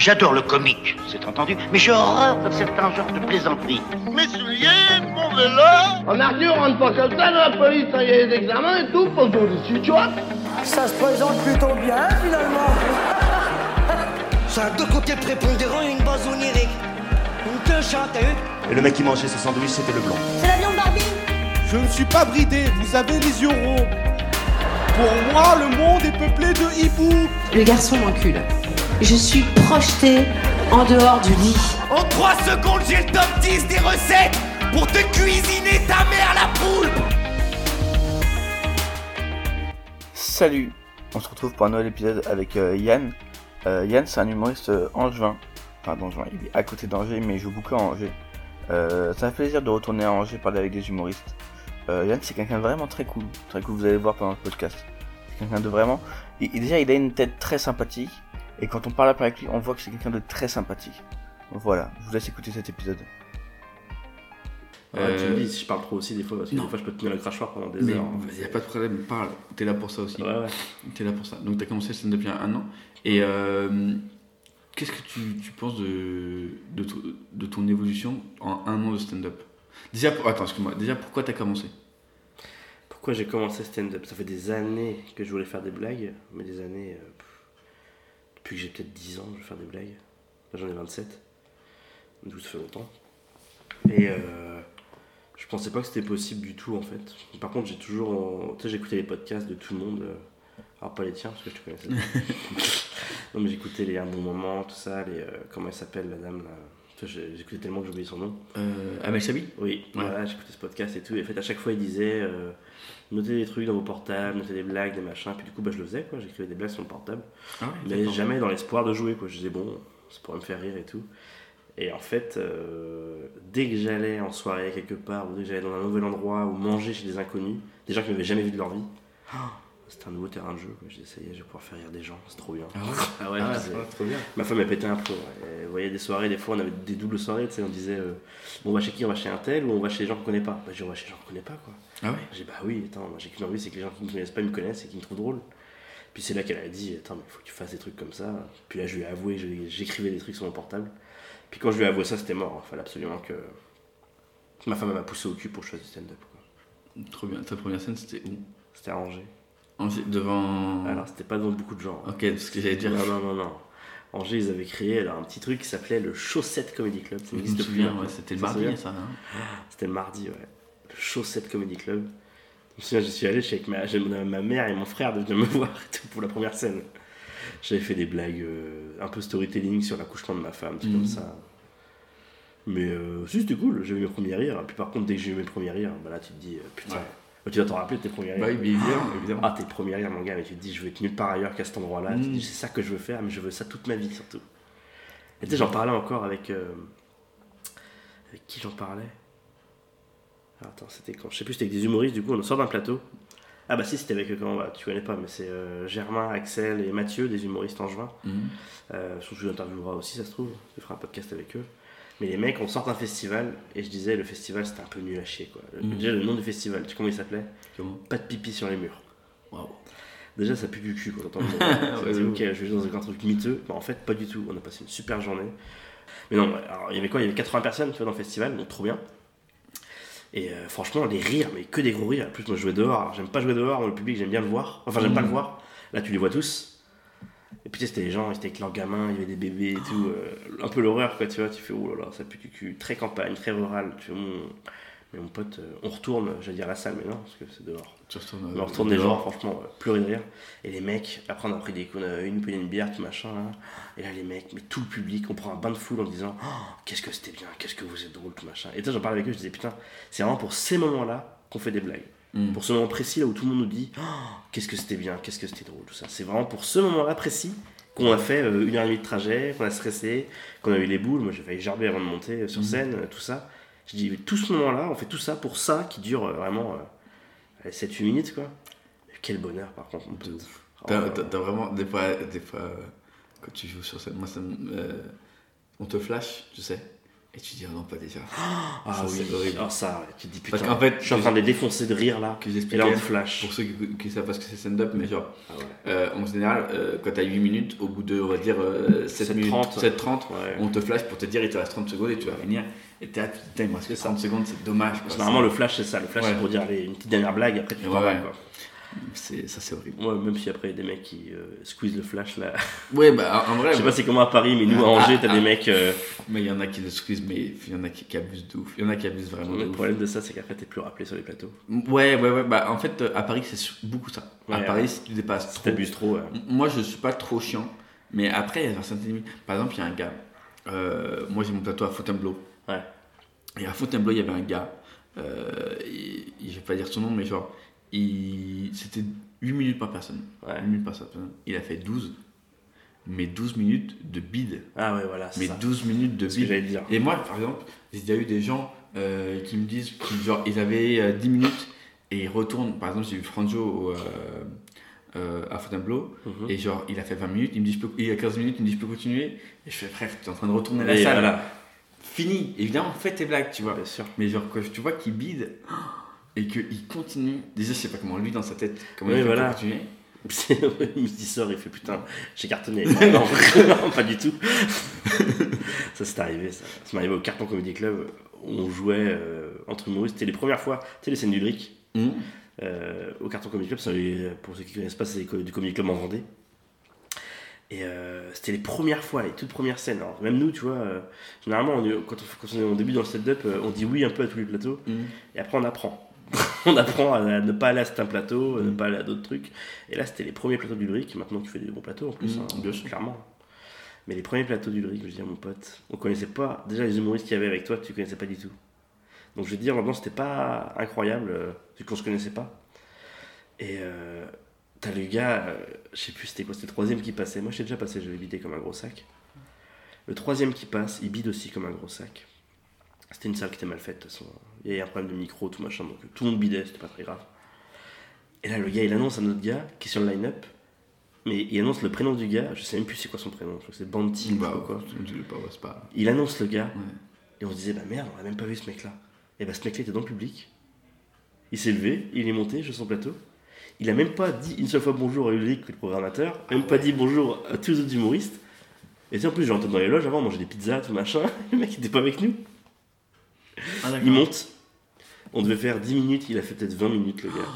J'adore le comique, c'est entendu, mais j'ai horreur de certains genres de plaisanteries. Mes souliers, mon vélo En Arthur, on rentre pas comme ça dans la police, il y a des examens et tout, pour tout dessus, tu vois Ça se présente plutôt bien, finalement. Ça a deux côtés prépondérants et une base onirique. Une queue t'as vu Et le mec qui mangeait ce sandwich, c'était le blanc. C'est la viande Barbie Je ne suis pas bridé, vous avez les yeux ronds. Pour moi, le monde est peuplé de hiboux. Le garçon m'encule. Je suis projetée en dehors du lit. En 3 secondes, j'ai le top 10 des recettes pour te cuisiner ta mère la poule Salut On se retrouve pour un nouvel épisode avec euh, Yann. Euh, Yann, c'est un humoriste euh, angevin. Enfin, d'Angevin, il est à côté d'Angers, mais il joue beaucoup à Angers. Euh, ça fait plaisir de retourner à Angers parler avec des humoristes. Euh, Yann, c'est quelqu'un de vraiment très cool. Très cool, vous allez voir pendant le podcast. C'est quelqu'un de vraiment. Et, et déjà, il a une tête très sympathique. Et quand on parle après avec lui, on voit que c'est quelqu'un de très sympathique. Voilà, je vous laisse écouter cet épisode. Ouais, tu me dis si je parle trop aussi des fois, parce que non. des fois je peux tenir le crachoir pendant des Mais heures. il n'y a pas de problème, parle. T'es là pour ça aussi. Ouais, ouais. T'es là pour ça. Donc t'as commencé le stand-up il y a un an. Et euh, qu'est-ce que tu, tu penses de, de, to- de ton évolution en un an de stand-up? Déjà, pour- attends, excuse-moi. Déjà, pourquoi t'as commencé? Pourquoi j'ai commencé stand-up? Ça fait des années que je voulais faire des blagues, mais des années. euh, depuis que j'ai peut-être 10 ans, je veux faire des blagues. Là j'en ai 27. Donc ça fait longtemps. Et euh, je pensais pas que c'était possible du tout en fait. Par contre, j'ai toujours. Tu sais, j'écoutais les podcasts de tout le monde. euh, alors pas les tiens, parce que je te connaissais. non, mais j'écoutais les Un bon moment, tout ça. Les, euh, comment elle s'appelle la dame là J'écoutais tellement que j'ai oublié son nom. euh, Amel Chabi? Oui, Ouais. voilà, j'écoutais ce podcast et tout. Et en fait, à chaque fois, il disait euh, notez des trucs dans vos portables, notez des blagues, des machins. Puis du coup, bah, je le faisais, quoi. J'écrivais des blagues sur mon portable. Ah Mais jamais dans l'espoir de jouer, quoi. Je disais, bon, ça pourrait me faire rire et tout. Et en fait, euh, dès que j'allais en soirée quelque part, ou dès que j'allais dans un nouvel endroit, ou manger chez des inconnus, des gens qui m'avaient jamais vu de leur vie, c'était un nouveau terrain de jeu. quoi. Je je vais pouvoir faire rire des gens, c'est trop bien. Ah ouais Ah ouais, Ah, je c'est trop bien. Ma femme elle pétait un ouais. Et Vous voyez des soirées, des fois on avait des doubles soirées, tu sais, on disait euh, bon on va chez qui On va chez un tel ou on va chez les gens qu'on connaît pas Bah j'ai dit, on va chez les gens qu'on connaît pas quoi. Ah ouais J'ai dit, bah oui, attends, moi j'ai qu'une envie, c'est que les gens qui me connaissent pas ils me connaissent et qui me trouvent drôle. Puis c'est là qu'elle a dit attends mais il faut que tu fasses des trucs comme ça. Puis là je lui ai avoué, je- j'écrivais des trucs sur mon portable. Puis quand je lui ai avoué ça c'était mort, il fallait absolument que ma femme elle m'a poussé au cul pour que je fasse du stand-up. quoi. Trop bien. Ta première scène, c'était où? C'était arrangé. Angers, Devant. Alors c'était pas devant beaucoup de gens. hein. Ok, ce que j'allais dire. Non, non, non, non. Angers, ils avaient créé alors, un petit truc qui s'appelait le Chaussette Comedy Club. Ça n'existe plus. ouais, c'était le mardi, ça. hein C'était le mardi, ouais. Le Chaussette Comedy Club. Je me souviens, je suis allé chez ma, j'ai ma, mère et mon frère de venir me voir pour la première scène. J'avais fait des blagues euh, un peu storytelling sur l'accouchement de ma femme, tout Mhm. comme ça. Mais euh, c'était cool, j'avais mes premiers rires. Puis par contre, dès que j'ai eu mes premiers rires, bah là tu te dis, euh, putain, Ouais. Bah, tu dois t'en rappeler de tes premiers rires. Bah évidemment, évidemment. Ah, tes premiers rires, mon gars, mais tu te dis, je veux être nulle part ailleurs qu'à cet endroit-là. Tu te Mm. dis, c'est ça que je veux faire, mais je veux ça toute ma vie surtout. Et tu sais, j'en parlais encore avec. euh, avec qui j'en parlais? Ah, Attends, c'était quand? Je sais plus, c'était avec des humoristes, du coup, on sort d'un plateau. Ah, bah si, c'était avec. Comment, bah, tu connais pas, mais c'est euh, Germain, Axel et Mathieu, des humoristes en juin. Euh, surtout, je l'interviewerai aussi, ça se trouve. Je ferai un podcast avec eux. Mais les mecs, on sort d'un festival, et je disais, le festival, c'était un peu nul à chier, quoi. Mhm. Déjà, le nom du festival, tu sais comment il s'appelait Comment Pas de pipi sur les murs. Waouh. Déjà, ça pue du cul quand dis, ouais. ok, je vais dans un truc miteux. Bah, en fait, pas du tout. On a passé une super journée. Mais non, alors, il y avait quoi? Il y avait 80 personnes tu vois, dans le festival, donc trop bien. Et euh, franchement, les rires, mais que des gros rires. En plus, moi, je jouais dehors. J'aime pas jouer dehors, moi, le public, j'aime bien le voir. Enfin, j'aime pas le voir. Là, tu les vois tous. Et puis, tu sais, c'était les gens, ils étaient avec leurs gamins, il y avait des bébés et tout. euh, un peu l'horreur, quoi, tu vois. Tu fais, oh là là, ça pue du cul. Très campagne, très rural. Tu fais, Hum. Mais mon pote, euh, on retourne, j'allais dire la salle, mais non, parce que c'est dehors. Tu retournes. On euh, retourne dehors. gens, franchement, euh, pleurer de rire. Et les mecs, après on a pris des coups, on a une poignée de bière, tout machin. là. Et là, les mecs, mais tout le public, on prend un bain de foule en disant Oh, Qu'est-ce que c'était bien, qu'est-ce que vous êtes drôle, tout machin. Et toi, j'en parlais avec eux, je disais Putain, c'est vraiment pour ces moments-là qu'on fait des blagues. Mhm. Pour ce moment précis, là où tout le monde nous dit Oh, Qu'est-ce que c'était bien, qu'est-ce que c'était drôle, tout ça. C'est vraiment pour ce moment-là précis qu'on a fait euh, une heure et demie de trajet, qu'on a stressé, qu'on a eu les boules. Moi, j'ai failli gerber avant de monter euh, sur Mhm. scène, euh, tout ça. Je dis Tout ce moment-là, on fait tout ça pour ça qui dure euh, vraiment 7-8 minutes, quoi. Quel bonheur, par contre. Oh, T'as vraiment, des fois, des fois euh, quand tu joues sur scène, moi, ça me- euh, on te flash, tu sais. Et tu dis, ah non, pas déjà. Ah Ça, oui, c'est horrible. alors ça, tu te dis putain, Parce qu'en fait, je suis en train de les défoncer de rire là. que Et là on flash. pour ceux qui, qui savent pas ce que c'est stand-up, mais genre, Ah ouais. euh, en général, euh, quand t'as 8 minutes, au bout de, on va dire, euh, 7 7, minutes, 30. 7, 30, Ouais. on te flash pour te dire, il te reste 30 secondes et tu vas finir. Et t'es là, putain, il me reste que 30 secondes, c'est dommage. quoi. Parce que normalement le flash c'est ça, le flash Ouais. c'est pour dire allez, une petite dernière blague, après tu t'en vas quoi. C'est, ça, c'est horrible. Moi même si après il y a des mecs qui euh, squeeze le flash là. Ouais, bah, en vrai, Je sais pas c'est comment à Paris, mais nous à Ah, Angers t'as ah, des ah. mecs. euh, mais il y en a qui le squeeze, mais il y en a qui, qui abusent de ouf. Il y en a qui abusent vraiment Le problème de ça c'est qu'après t'es plus rappelé sur les plateaux. Ouais, ouais, ouais. Bah, en fait, euh, à Paris, c'est beaucoup ça. à Ouais, Paris, ouais. si tu dépasses Si trop. t'abuses trop. ouais. Moi, je suis pas trop chiant, mais après, il y a certaines limites. Par exemple, il y a un gars. euh, moi, j'ai mon plateau à Fontainebleau. Ouais. Et à Fontainebleau, il y avait un gars. Euh, il- je vais pas dire son nom, mais genre, il, c'était 8 minutes par personne. Ouais. 8 minutes par personne. Il a fait 12. Mais 12 minutes de bide. Ah ouais voilà. Mais ça. 12 minutes de bide. dire. Et moi, par exemple, j'ai déjà eu des gens euh, qui me disent, qui, genre, ils avaient euh, 10 minutes et ils retournent. Par exemple, j'ai eu Franjo euh, euh, à Fontainebleau Mhm. et genre, il a fait 20 minutes, il me dit, je peux, il y a 15 minutes, il me dit, je peux continuer. Et je fais, frère, tu es en train de retourner à la Et salle. voilà. Fini. Évidemment, fais tes blagues, tu vois. Bien sûr. Mais genre, quand tu vois qu'il bide et qu'il continue, déjà, je sais pas comment lui dans sa tête, comment Oui, il fait voilà. continuer. il me sort, il fait putain, j'ai cartonné. non, non, pas du tout. ça c'est arrivé, ça. Ça m'est arrivé au Carton Comedy Club où on jouait euh, entre humoristes. C'était les premières fois, tu sais, les scènes du brick. Mhm. Euh, au Carton Comedy Club, pour ceux qui connaissent pas, c'est du Comedy Club en Vendée. Et euh, c'était les premières fois, les toutes premières scènes. Alors, même nous, tu vois, généralement, on quand, on, quand on est au début dans le stand-up, on dit oui un peu à tous les plateaux, Mhm. et après on apprend. on apprend à, ne pas aller à certains plateaux, à ne pas aller à d'autres trucs. Et là, c'était les premiers plateaux du brick. Maintenant, tu fais des bons plateaux en plus, Mhm, hein, bien sûr. clairement. Mais les premiers plateaux du brick, je veux dire, mon pote, on connaissait pas. Déjà, les humoristes qu'il y avait avec toi, tu connaissais pas du tout. Donc, je veux dire, l'ambiance, c'était pas incroyable, euh, vu qu'on se connaissait pas. Et euh, t'as le gars, euh, je sais plus c'était quoi, c'était le troisième qui passait. Moi, j'ai déjà passé, j'avais bidé comme un gros sac. Le troisième qui passe, il bide aussi comme un gros sac. C'était une salle qui était mal faite, de toute façon. Il y avait un problème de micro, tout machin, donc tout le monde bidait, c'était pas très grave. Et là, le gars, il annonce à notre gars qui est sur le line-up, mais il annonce le prénom du gars, je sais même plus c'est quoi son prénom, je crois que c'est Banti, Bah, sais pas quoi. je pas, ouais, pas. Il annonce le gars, Ouais. et on se disait, bah merde, on a même pas vu ce mec-là. Et bah ce mec-là était dans le public, il s'est levé, il est monté sur son plateau, il a même pas dit une seule fois bonjour à Ulrich, le programmateur, même pas dit bonjour à tous les autres humoristes. Et tu sais, en plus, j'ai entendu dans les loges avant, on mangeait des pizzas, tout machin, le mec était pas avec nous. Ah, Il monte. On devait faire 10 minutes, il a fait peut-être 20 minutes, le gars.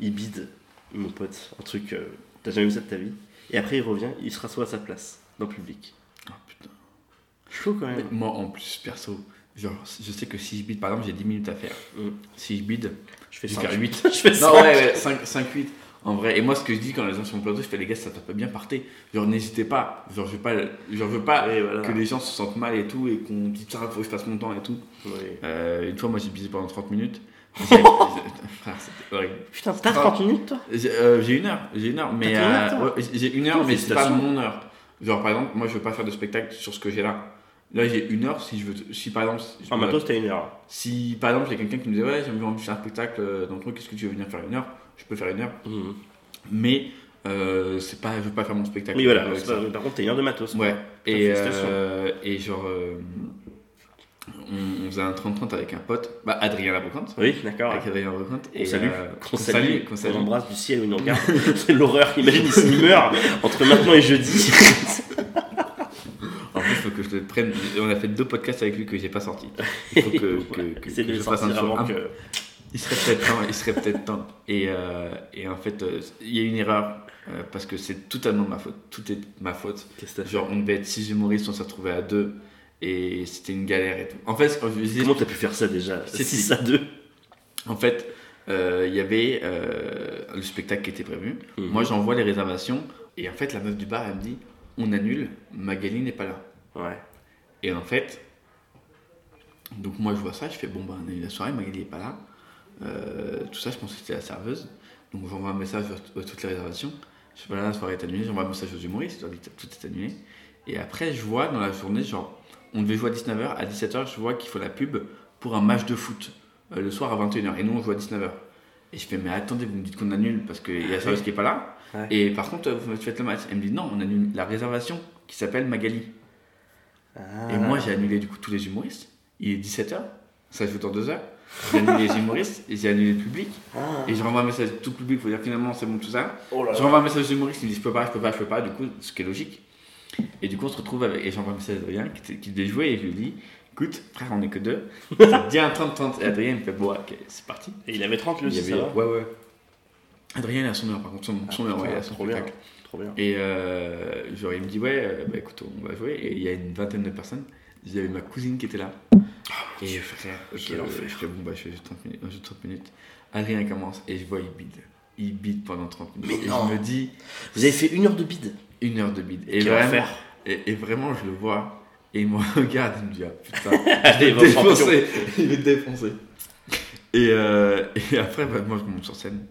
Il bide, mon pote. Un truc, euh, t'as jamais vu ça de ta vie. Et après, il revient, il se rassoit à sa place, dans le public. Ah, putain. Chaud quand même. moi, en plus, perso, genre, je sais que si je bide, par exemple, j'ai 10 minutes à faire. Mm. Si je bide, Je fais je vais 5. faire 8. Je fais Non, 5. ouais, ouais, 5, 5, 8. En vrai, et moi, ce que je dis quand les gens sont au plateau, je fais les gars, ça tape bien, partez. Genre, n'hésitez pas. Genre, je veux pas, genre, je veux pas voilà. que les gens se sentent mal et tout, et qu'on dise ça, faut que je passe mon temps et tout. Euh, une fois, moi, j'ai bidé pendant 30 minutes. J'ai- Frère, c'était horrible. Putain, t'as 30 minutes toi J'ai euh, j'ai une heure, j'ai une heure, mais euh, ouais, j'ai une heure, mais c'est pas mon heure. Genre par exemple, moi je veux pas faire de spectacle sur ce que j'ai là. Là j'ai une heure si je veux, si par exemple, je- Ah, maintenant c'était une heure. si par exemple il y a quelqu'un qui me dit ouais j'ai envie de faire un spectacle dans le truc, est-ce que tu veux venir faire une heure? Je peux faire une heure, Mhm. mais euh, c'est pas, je veux pas faire mon spectacle. Oui, voilà. pas- Par contre, t'as une heure de matos. Ouais. Et, euh, et genre euh, on, on faisait un 30-30 avec un pote, bah Adrien Labrocante. Oui, d'accord. Avec Adrien Labrocante. On salue, euh, qu'on salue, qu'on salue. embrasse du ciel où il nous regarde. c'est l'horreur. Imagine, il meurt entre maintenant et jeudi. En plus, il faut que je te prenne. On a fait deux podcasts avec lui que j'ai pas sortis. Il faut que, que, que, que je fasse avant un- que. Il serait peut-être temps. Il serait peut-être temps. Et, euh, et en fait, euh, il y a une erreur euh, parce que c'est totalement ma faute. Tout est ma faute. Qu'est-ce que Genre, on devait être six humoristes, on s'est retrouvé à deux et c'était une galère et tout. En fait, quand je disais- Comment t'as pu faire ça déjà C'est 6 à 2. en fait, euh, il y avait euh, le spectacle qui était prévu. Mhm. Moi, j'envoie les réservations et en fait, la meuf du bar, elle me dit on annule. Magali n'est pas là. Ouais. Et en fait, donc moi je vois ça, je fais bon bah on a eu la soirée, Magali est pas là. Euh, tout ça, je pense que c'était la serveuse. Donc j'envoie un message à toutes les réservations. Je fais voilà, la soirée est annulée, j'envoie un message aux humoristes, tout est annulé. Et après, je vois dans la journée, genre, on devait jouer à 19h, à 17h, je vois qu'il faut la pub pour un match de foot euh, le soir à 21h. Et nous, on joue à 19h. Et je fais, mais attendez, vous me dites qu'on annule parce qu'il y a la serveuse qui est pas là. Ouais. Et par contre, vous faites le match. Elle me dit, non, on annule la réservation qui s'appelle Magali. Ah. Et moi, j'ai annulé du coup tous les humoristes. il est 17h, ça joue dans 2 heures. J'ai annulé les humoristes, et j'ai annulé le public. Et je renvoie un message à tout le public pour dire finalement c'est bon tout ça. Oh là je renvoie un message aux humoristes, ils me disent je peux pas, je peux pas, je peux pas, du coup, ce qui est logique. Et du coup, on se retrouve avec. Et j'envoie un message à Adrien qui, qui devait jouer et je lui dis écoute, frère, on est que deux. Un 30-30. Et Adrien me fait bon, ok, c'est parti. Et il avait 30 lui aussi, avait- ça va Ouais, ouais. Adrien, il a son heure par contre, son, son heure, ouais, il a son trop bien. Trop bien. Et euh, genre, il me dit, ouais, euh, bah écoute, on va jouer. Et il y a une vingtaine de personnes. J'avais ma cousine qui était là. et frère, je, je fais, bon, bah, je fais juste 30 minutes. juste 30 minutes. Adrien commence et je vois, il bide. Il bide pendant 30 minutes. Mais et non. je me dis, Vous avez fait une heure de bide une heure de bide. Et vraiment, et, et vraiment, je le vois. Et il me regarde, il me dit, ah putain, Allez, il va est champion. défoncé. Il est défoncé. Et, euh, et après, bah, moi, je monte sur scène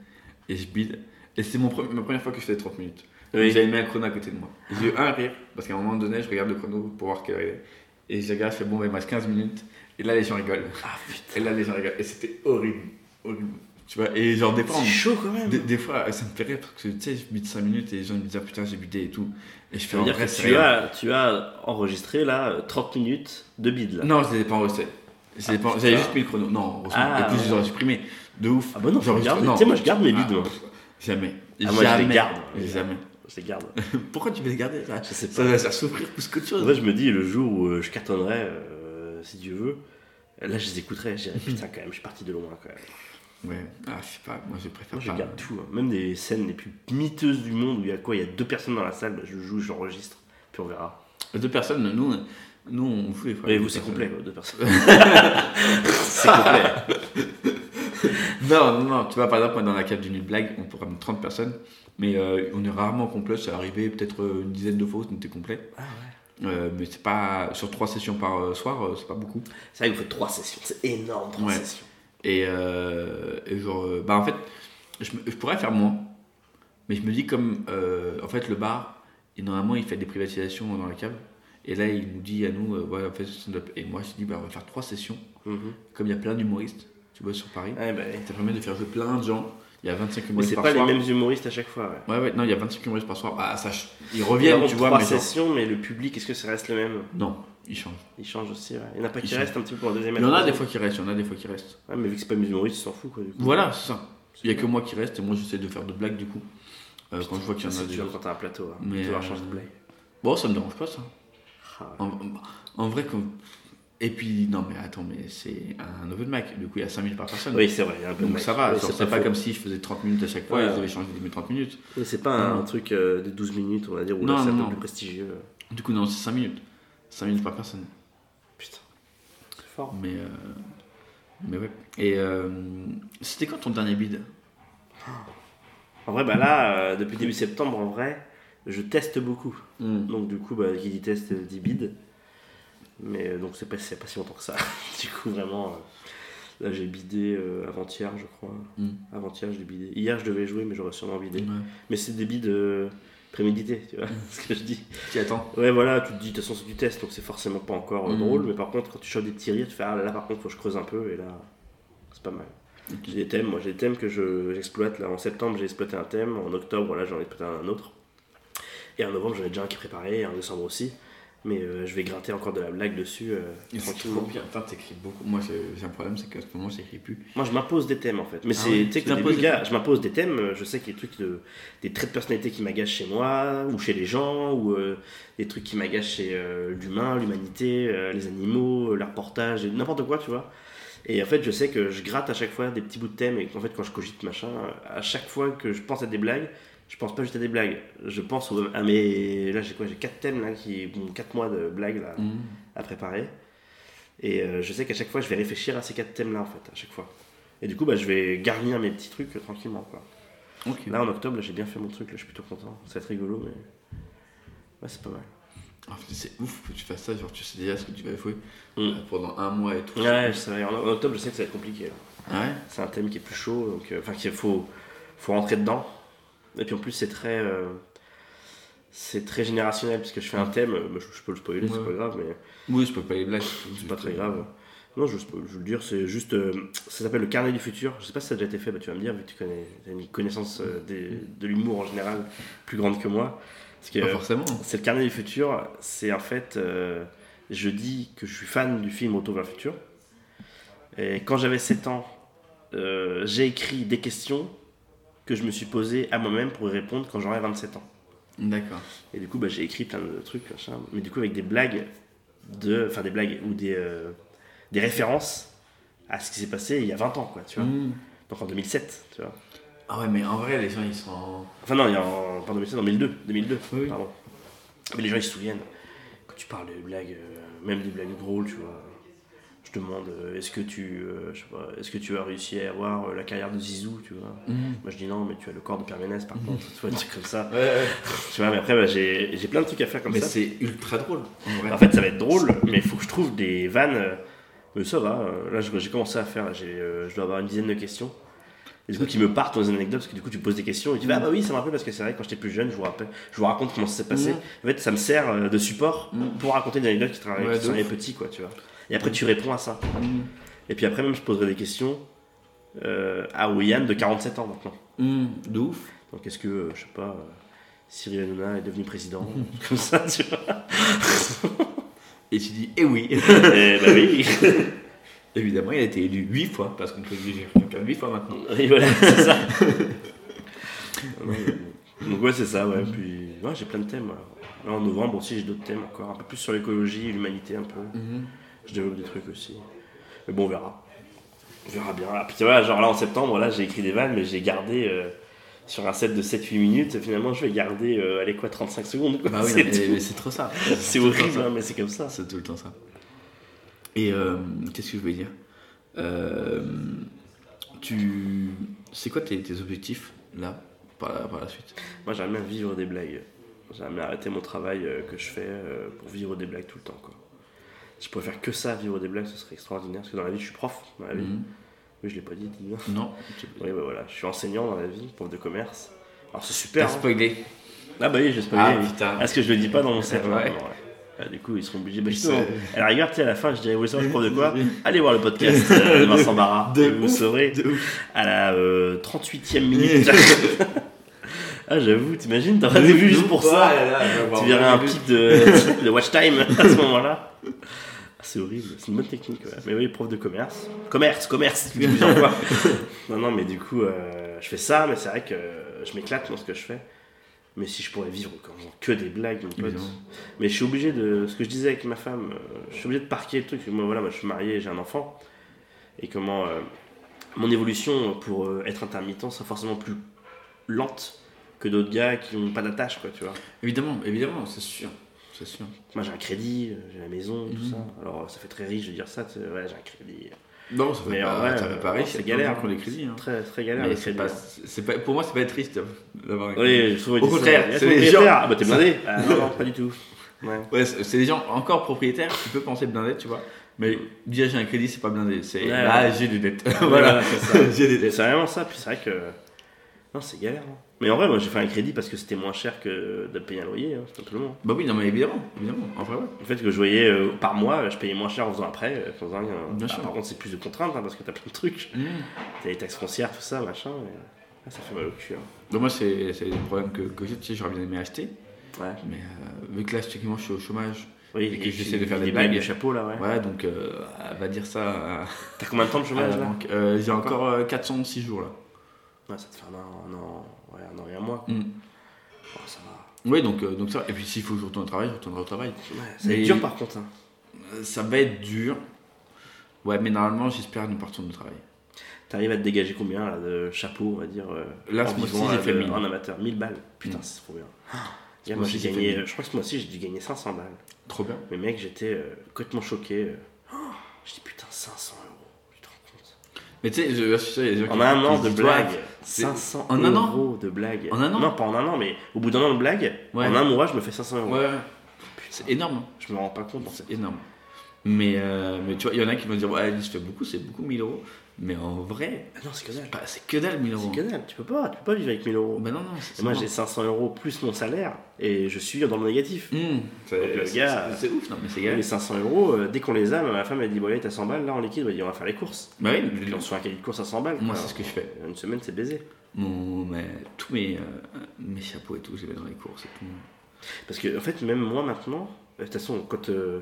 et je bide. Et c'est mon ma première fois que je fais 30 minutes. Oui. J'avais mis un chrono à côté de moi. J'ai eu un rire, parce qu'à un moment donné, je regarde le chrono pour voir quelle heure il est. Et je regarde, je fais bon, il me reste 15 minutes. Et là, les gens rigolent. Ah putain. Et là, les gens rigolent. Et c'était horrible. Horrible. Tu vois, et genre, des fois, C'est chaud quand même. des, des fois, ça me fait rire parce que tu sais, je bide 5 minutes et les gens me disent ah, putain, j'ai bidé et tout. Et je fais en dire vrai, que tu rien. as, tu as enregistré là euh, 30 minutes de bide là. Non, je les ai pas enregistrés. Je les ai pas- Ah, J'avais juste mis le chrono. Non. Ah, et puis, je les ouais. aurais supprimés. De ouf. Ah bah non, J'enregistre- garder. non. Tu sais, moi, je garde mes bides, Ah. Jamais. Ah, moi, je les Jamais. garde. Jamais. Je les garde. Pourquoi tu veux les garder ça Je sais Ça pas. va faire souffrir plus que de En choses. vrai, je me dis, le jour où euh, je cartonnerai, euh, si Dieu veut, là, je les écouterai. Je dirais, putain, quand même, je suis parti de loin quand même. Ouais. Ah, je sais pas. Moi, je préfère Moi, je pas. garde tout. hein. Même des scènes les plus miteuses du monde où il y a quoi Il y a deux personnes dans la salle, bah, je joue, j'enregistre, puis on verra. Deux personnes, nous, nous on joue les fois. Mais vous, c'est complet, quoi, deux personnes. c'est complet. Non, non, non, tu vois, par exemple, dans la cave d'une blague, on mettre 30 personnes, mais euh, on est rarement complet, c'est arrivé peut-être euh, une dizaine de fois où on était complet. Ah ouais. Euh, mais c'est pas. Sur trois sessions par soir, c'est pas beaucoup. C'est vrai vous faites trois sessions, c'est énorme, trois Ouais. sessions. Et, euh, et genre, bah en fait, je, me- je pourrais faire moins, mais je me dis comme, en fait, le bar, et normalement, il fait des privatisations dans la cave, et là, il nous dit à nous, ouais, on fait. Et moi, je dis, bah, on va faire trois sessions, Mhm. comme il y a plein d'humoristes, tu vois, sur Paris. Bah, ouais. Ça permet de faire jouer plein de gens. Il y a 25 Mais humoristes c'est par pas soir. les mêmes humoristes à chaque fois. Ouais. Ouais, ouais, non, il y a 25 humoristes par soir. Ah, ça, ils reviennent, tu vois, trois mais sessions, mais le public, est-ce que ça reste le même? Non, ils changent. Il change aussi, ouais. Il y en a pas qui restent un petit peu pour la deuxième Il y en a des fois qui restent, il y en a des fois qui restent. Ouais, mais vu que c'est pas mes humoristes, ils s'en foutent quoi. Du coup. Voilà, c'est ça. Il y a que moi qui reste et moi j'essaie de faire de blagues du coup. Euh, quand je vois qu'il y en a c'est des quand t'as un plateau. Hein. Mais, tu vas euh, changer de blague. Bon, ça me dérange pas ça. Ah, En, en vrai, comme. Et puis, non, mais attends, mais c'est un open mic. Du coup, il y a 5000 par personne. Oui, c'est vrai, il y a un peu de Donc ça va, Oui, c'est pas comme si je faisais 30 minutes à chaque fois Ouais, et je devais changer mes 30 minutes. Oui, c'est pas un truc euh, de 12 minutes, on va dire, où Non, là c'est un peu plus prestigieux. Du coup, non, c'est 5 minutes. 5 minutes par personne. Putain, c'est fort. Mais, euh, mais ouais. Et euh, c'était quand ton dernier bid? En vrai, bah là, euh, depuis début septembre, en vrai, je teste beaucoup. Hmm. Donc du coup, bah, qui dit test dit bid. Mais donc c'est pas, pas si longtemps que ça. du coup, vraiment, euh, là j'ai bidé euh, avant-hier, je crois. Mm. Avant-hier, j'ai bidé. Hier, je devais jouer, mais j'aurais sûrement bidé. Mais c'est des bides euh, prémédités, tu vois ce que je dis. Qui attend Ouais, voilà, tu te dis, de toute façon, c'est du test, donc c'est forcément pas encore euh, Mm. drôle. Mais par contre, quand tu chopes des petits rires, tu fais, ah là, par contre, faut que je creuse un peu, et là, c'est pas mal. J'ai des thèmes, moi j'ai des thèmes que je- j'exploite. Là, en septembre, j'ai exploité un thème, en octobre, là, j'en ai exploité un autre. Et en novembre, j'en ai déjà un qui est préparé, et en décembre aussi. Mais euh, je vais gratter encore de la blague dessus euh, tranquillement. Putain, t'écris beaucoup. Moi, j'ai un problème, c'est qu'à ce moment, j'écris plus. Moi, je m'impose des thèmes en fait. Mais Ah c'est, ouais, tu sais, que gars, thèmes je m'impose des thèmes. euh, Je sais qu'il y a des trucs de, des traits de personnalité qui m'agacent chez moi ou chez les gens, ou euh, des trucs qui m'agacent chez l'humain, l'humanité, les animaux, le reportage, n'importe quoi, tu vois. Et en fait, je sais que je gratte à chaque fois des petits bouts de thèmes et qu'en fait, quand je cogite machin, à chaque fois que je pense à des blagues, je pense pas juste à des blagues. Je pense à mes. Là, j'ai quoi J'ai quatre thèmes là qui. Bon, quatre mois de blagues là Mm. à préparer. Et euh, je sais qu'à chaque fois, je vais réfléchir à ces quatre thèmes-là, en fait, à chaque fois. Et du coup, bah, je vais garnir mes petits trucs euh, tranquillement, quoi. Là, en octobre, j'ai bien fait mon truc, là, je suis plutôt content. Ça va être rigolo, mais... Ouais, c'est pas mal. En fait, c'est ouf que tu fasses ça, genre tu sais déjà ce que tu vas jouer Mm. euh, pendant un mois et tout. Ouais, c'est vrai. En, en octobre, je sais que ça va être compliqué, là. Ah ouais? C'est un thème qui est plus chaud, donc... euh, Enfin, qu'il faut, faut rentrer dedans. Et puis, en plus, c'est très... euh, C'est très générationnel, parce que je fais un thème, je, je peux le spoiler, c'est pas grave, mais... Oui, je peux pas les blagues. C'est pas très grave. Non, je, je veux le dire, c'est juste. euh, ça s'appelle le carnet du futur. Je sais pas si ça a déjà été fait, bah, tu vas me dire, vu que tu connais, as une connaissance euh, des- de l'humour en général plus grande que moi. Parce que, Pas euh, forcément. c'est le carnet du futur, c'est en fait. je dis que je suis fan du film Retour vers le futur. Et quand j'avais 7 ans, j'ai écrit des questions que je me suis posées à moi-même pour y répondre quand j'aurai 27 ans. D'accord. Et du coup, bah, j'ai écrit plein de trucs, machin, mais du coup avec des blagues, de, enfin des blagues ou des, euh, des références à ce qui s'est passé il y a 20 ans, quoi, tu vois. Mm. Donc en 2007, tu vois. Ah ouais, mais en vrai, les gens ils sont. Enfin non, il y a en, pas en 2007, en 2002, 2002, Oui. pardon. Mais les gens ils se souviennent, quand tu parles de blagues, euh, même des blagues drôles, tu vois. Je te demande, euh, est-ce que tu, euh, est-ce que tu as réussi à avoir euh, la carrière de Zizou, tu vois Mhm. Moi je dis non, mais tu as le corps de Pierre Ménès par contre, tu vois, trucs comme ça. Ouais, ouais. Tu vois, mais après bah, j'ai j'ai plein de trucs à faire comme Mais ça. c'est ultra drôle. En fait, ça va être drôle, mais il faut que je trouve des vannes. Mais ça va, là j'ai commencé à faire, j'ai, euh, je dois avoir une dizaine de questions. Et du coup, qui me partent dans les anecdotes, parce que du coup, tu poses des questions et tu dis, ah bah oui, ça me rappelle parce que c'est vrai, quand j'étais plus jeune, je vous, rappelle, je vous raconte comment ça s'est passé. Mhm. En fait, ça me sert de support Mhm. pour raconter des anecdotes qui, tra- Ouais, qui sont les petits, quoi, tu vois. Et après, tu réponds à ça. Mm. Et puis après, même, je poserai des questions euh, à William de 47 ans maintenant. Mm, de ouf. Donc, est-ce que, euh, je sais pas, euh, Cyril Hanouna est devenu président Comme ça, tu vois. Et tu dis, eh oui. Eh bah oui. Évidemment, il a été élu 8 fois, parce qu'on peut dire quelqu'un 8 fois maintenant. Et voilà, c'est ça. Donc ouais, c'est ça, ouais. Puis ouais, j'ai plein de thèmes. Là, en novembre aussi, j'ai d'autres thèmes encore, un peu plus sur l'écologie, l'humanité un peu. Mhm. Je développe des trucs aussi. Mais bon, on verra. On verra bien. Ah, puis genre là en septembre, là j'ai écrit des vannes, mais j'ai gardé euh, sur un set de 7-8 minutes. Finalement, je vais garder, euh, allez quoi, 35 secondes. quoi. Bah oui, mais, c'est trop ça. C'est horrible, ça. hein, mais c'est comme ça. C'est tout le temps ça. Et euh, qu'est-ce que je voulais dire? Euh, Tu. C'est quoi tes, tes objectifs là par la, par la suite? Moi, j'aimerais bien vivre des blagues. J'aimerais bien arrêter mon travail que je fais pour vivre des blagues tout le temps. Quoi. Si je pouvais faire que ça, vivre des blagues, ce serait extraordinaire. Parce que dans la vie, je suis prof. Dans la vie. Mhm. Oui, je l'ai pas dit, dis Non. Oui, bah voilà, je suis enseignant dans la vie, prof de commerce. Alors c'est super. T'as hein. spoilé. Ah bah oui, j'ai spoilé. Ah, oui. putain. Est-ce que je le dis pas dans mon cerveau? Ouais. Ouais. Ah, du coup, ils seront obligés. Bah, justement, à la rigueur, à la fin, je dirais, vous savoir je prof de quoi? Allez voir le podcast euh, de Vincent Barra. De vous ouf, saurez de à la euh, 38e minute. ah, j'avoue, t'imagines, t'aurais vues juste pour ça. Là. Tu verrais un pic de, de watch time à ce moment-là. C'est horrible, c'est une bonne technique. ouais. Mais oui, prof de commerce. Commerce, commerce, tu dis plusieurs fois. Non, non, mais du coup, euh, je fais ça, mais c'est vrai que je m'éclate dans ce que je fais. Mais si je pourrais vivre en faisant que des blagues, mon pote. Mais je suis obligé de. Ce que je disais avec ma femme, euh, je suis obligé de parquer le truc. Moi, voilà, moi, je suis marié, j'ai un enfant. Et comment. euh, mon évolution pour euh, être intermittent sera forcément plus lente que d'autres gars qui n'ont pas d'attache, quoi, tu vois. Évidemment, évidemment, c'est sûr. C'est sûr. Moi, j'ai un crédit, euh, j'ai la maison, tout Mhm. ça. Alors, ça fait très riche de dire ça, tu sais, ouais, j'ai un crédit. Non, ça fait Mais pas, en vrai, ça fait pas euh, riche, c'est galère. ont des crédits. Hein. Très, très galère. Mais pas, hein. pas, pour moi, c'est pas triste d'avoir un Oui, crédit. ils Au contraire, c'est les gens. Ah, bah, t'es blindé Ah, Non, non, pas du tout. Ouais. Ouais, c'est des gens encore propriétaires, tu peux penser blindé, tu vois. Mais dire j'ai un crédit, c'est pas blindé. C'est là, j'ai des dettes. Voilà, c'est ça. j'ai des Et dettes. C'est vraiment ça, puis c'est vrai que. Non, c'est galère. hein. Mais en vrai, moi j'ai fait un crédit parce que c'était moins cher que de payer un loyer, hein, simplement. Bah oui, non, mais évidemment, évidemment. En vrai, ouais. Le fait que je voyais euh, par mois, je payais moins cher en faisant après, euh, qu'en faisant rien. Bien Bah, sûr. Par contre, c'est plus de contraintes hein, parce que t'as plein de trucs. Mmh. T'as les taxes foncières, tout ça, machin. et- ah, ça fait mal au cul. hein. Donc, moi, c'est des problèmes que, que j'ai. Tu sais, j'aurais bien aimé acheter. Ouais. Mais euh, vu que là, techniquement, je suis au chômage. Oui, Et que et j'essaie de faire des blagues blagues. de chapeau là, ouais. Ouais, donc euh, va dire ça à, T'as combien de temps de chômage là? Euh, J'ai Encore encore euh, 406 jours là. Ouais, ça te fait un an, un an, ouais, un an et un mois. Mm. Ça va. Oui, donc, euh, donc ça. Et puis s'il faut que je retourne au travail, je retournerai au travail. Ouais, ça va être dur par contre. hein. Euh, Ça va être dur. Ouais, mais normalement, j'espère ne pas retourner au travail. T'arrives à te dégager combien là, de chapeau, on va dire euh, Là, ce mois-ci, j'ai fait de- 1000. En amateur, 1000 balles. Putain, Mm. c'est trop bien. Moi j'ai gagné, 1000. je crois que ce mois-ci j'ai dû gagner 500 balles. Trop bien. Mais mec, j'étais euh, complètement choqué. euh. Je dis putain, 500 euros, tu te rends compte? Mais tu sais, je je sûr, il y a un an de ouais, c'est- 500 En un an euros de blagues. En un an Non, pas en un an, mais au bout d'un an de blagues, Ouais. en un mois, je me fais 500 euros. Ouais. C'est énorme. Je me rends pas compte. C'est énorme. Mais, euh, mais tu vois, il y en a qui vont dire, ouais, ça fait beaucoup, c'est beaucoup 1000 euros. Mais en vrai, Ah non, c'est que dalle. pas- c'est que dalle 1000 euros. C'est que dalle, tu peux pas, tu peux pas vivre avec 1000 euros. Bah non, non. Et moi j'ai 500 euros plus mon salaire et je suis dans le négatif. Mmh. Donc, le C'est gars, c'est- c'est ouf, non, mais c'est Les galère. 500 euros, euh, dès qu'on les a, ma femme elle dit Bon, allez, t'as 100 balles là en liquide, on va dire, on va faire les courses. Bah oui, Puis on se fait un cahier de courses à 100 balles. Moi, quoi. c'est ce que je fais. Une semaine, c'est baisé. Mon, mais, tous mes, euh, mes chapeaux et tout, je les mets dans les courses et tout. Parce que, en fait, même moi maintenant, de toute façon, quand euh,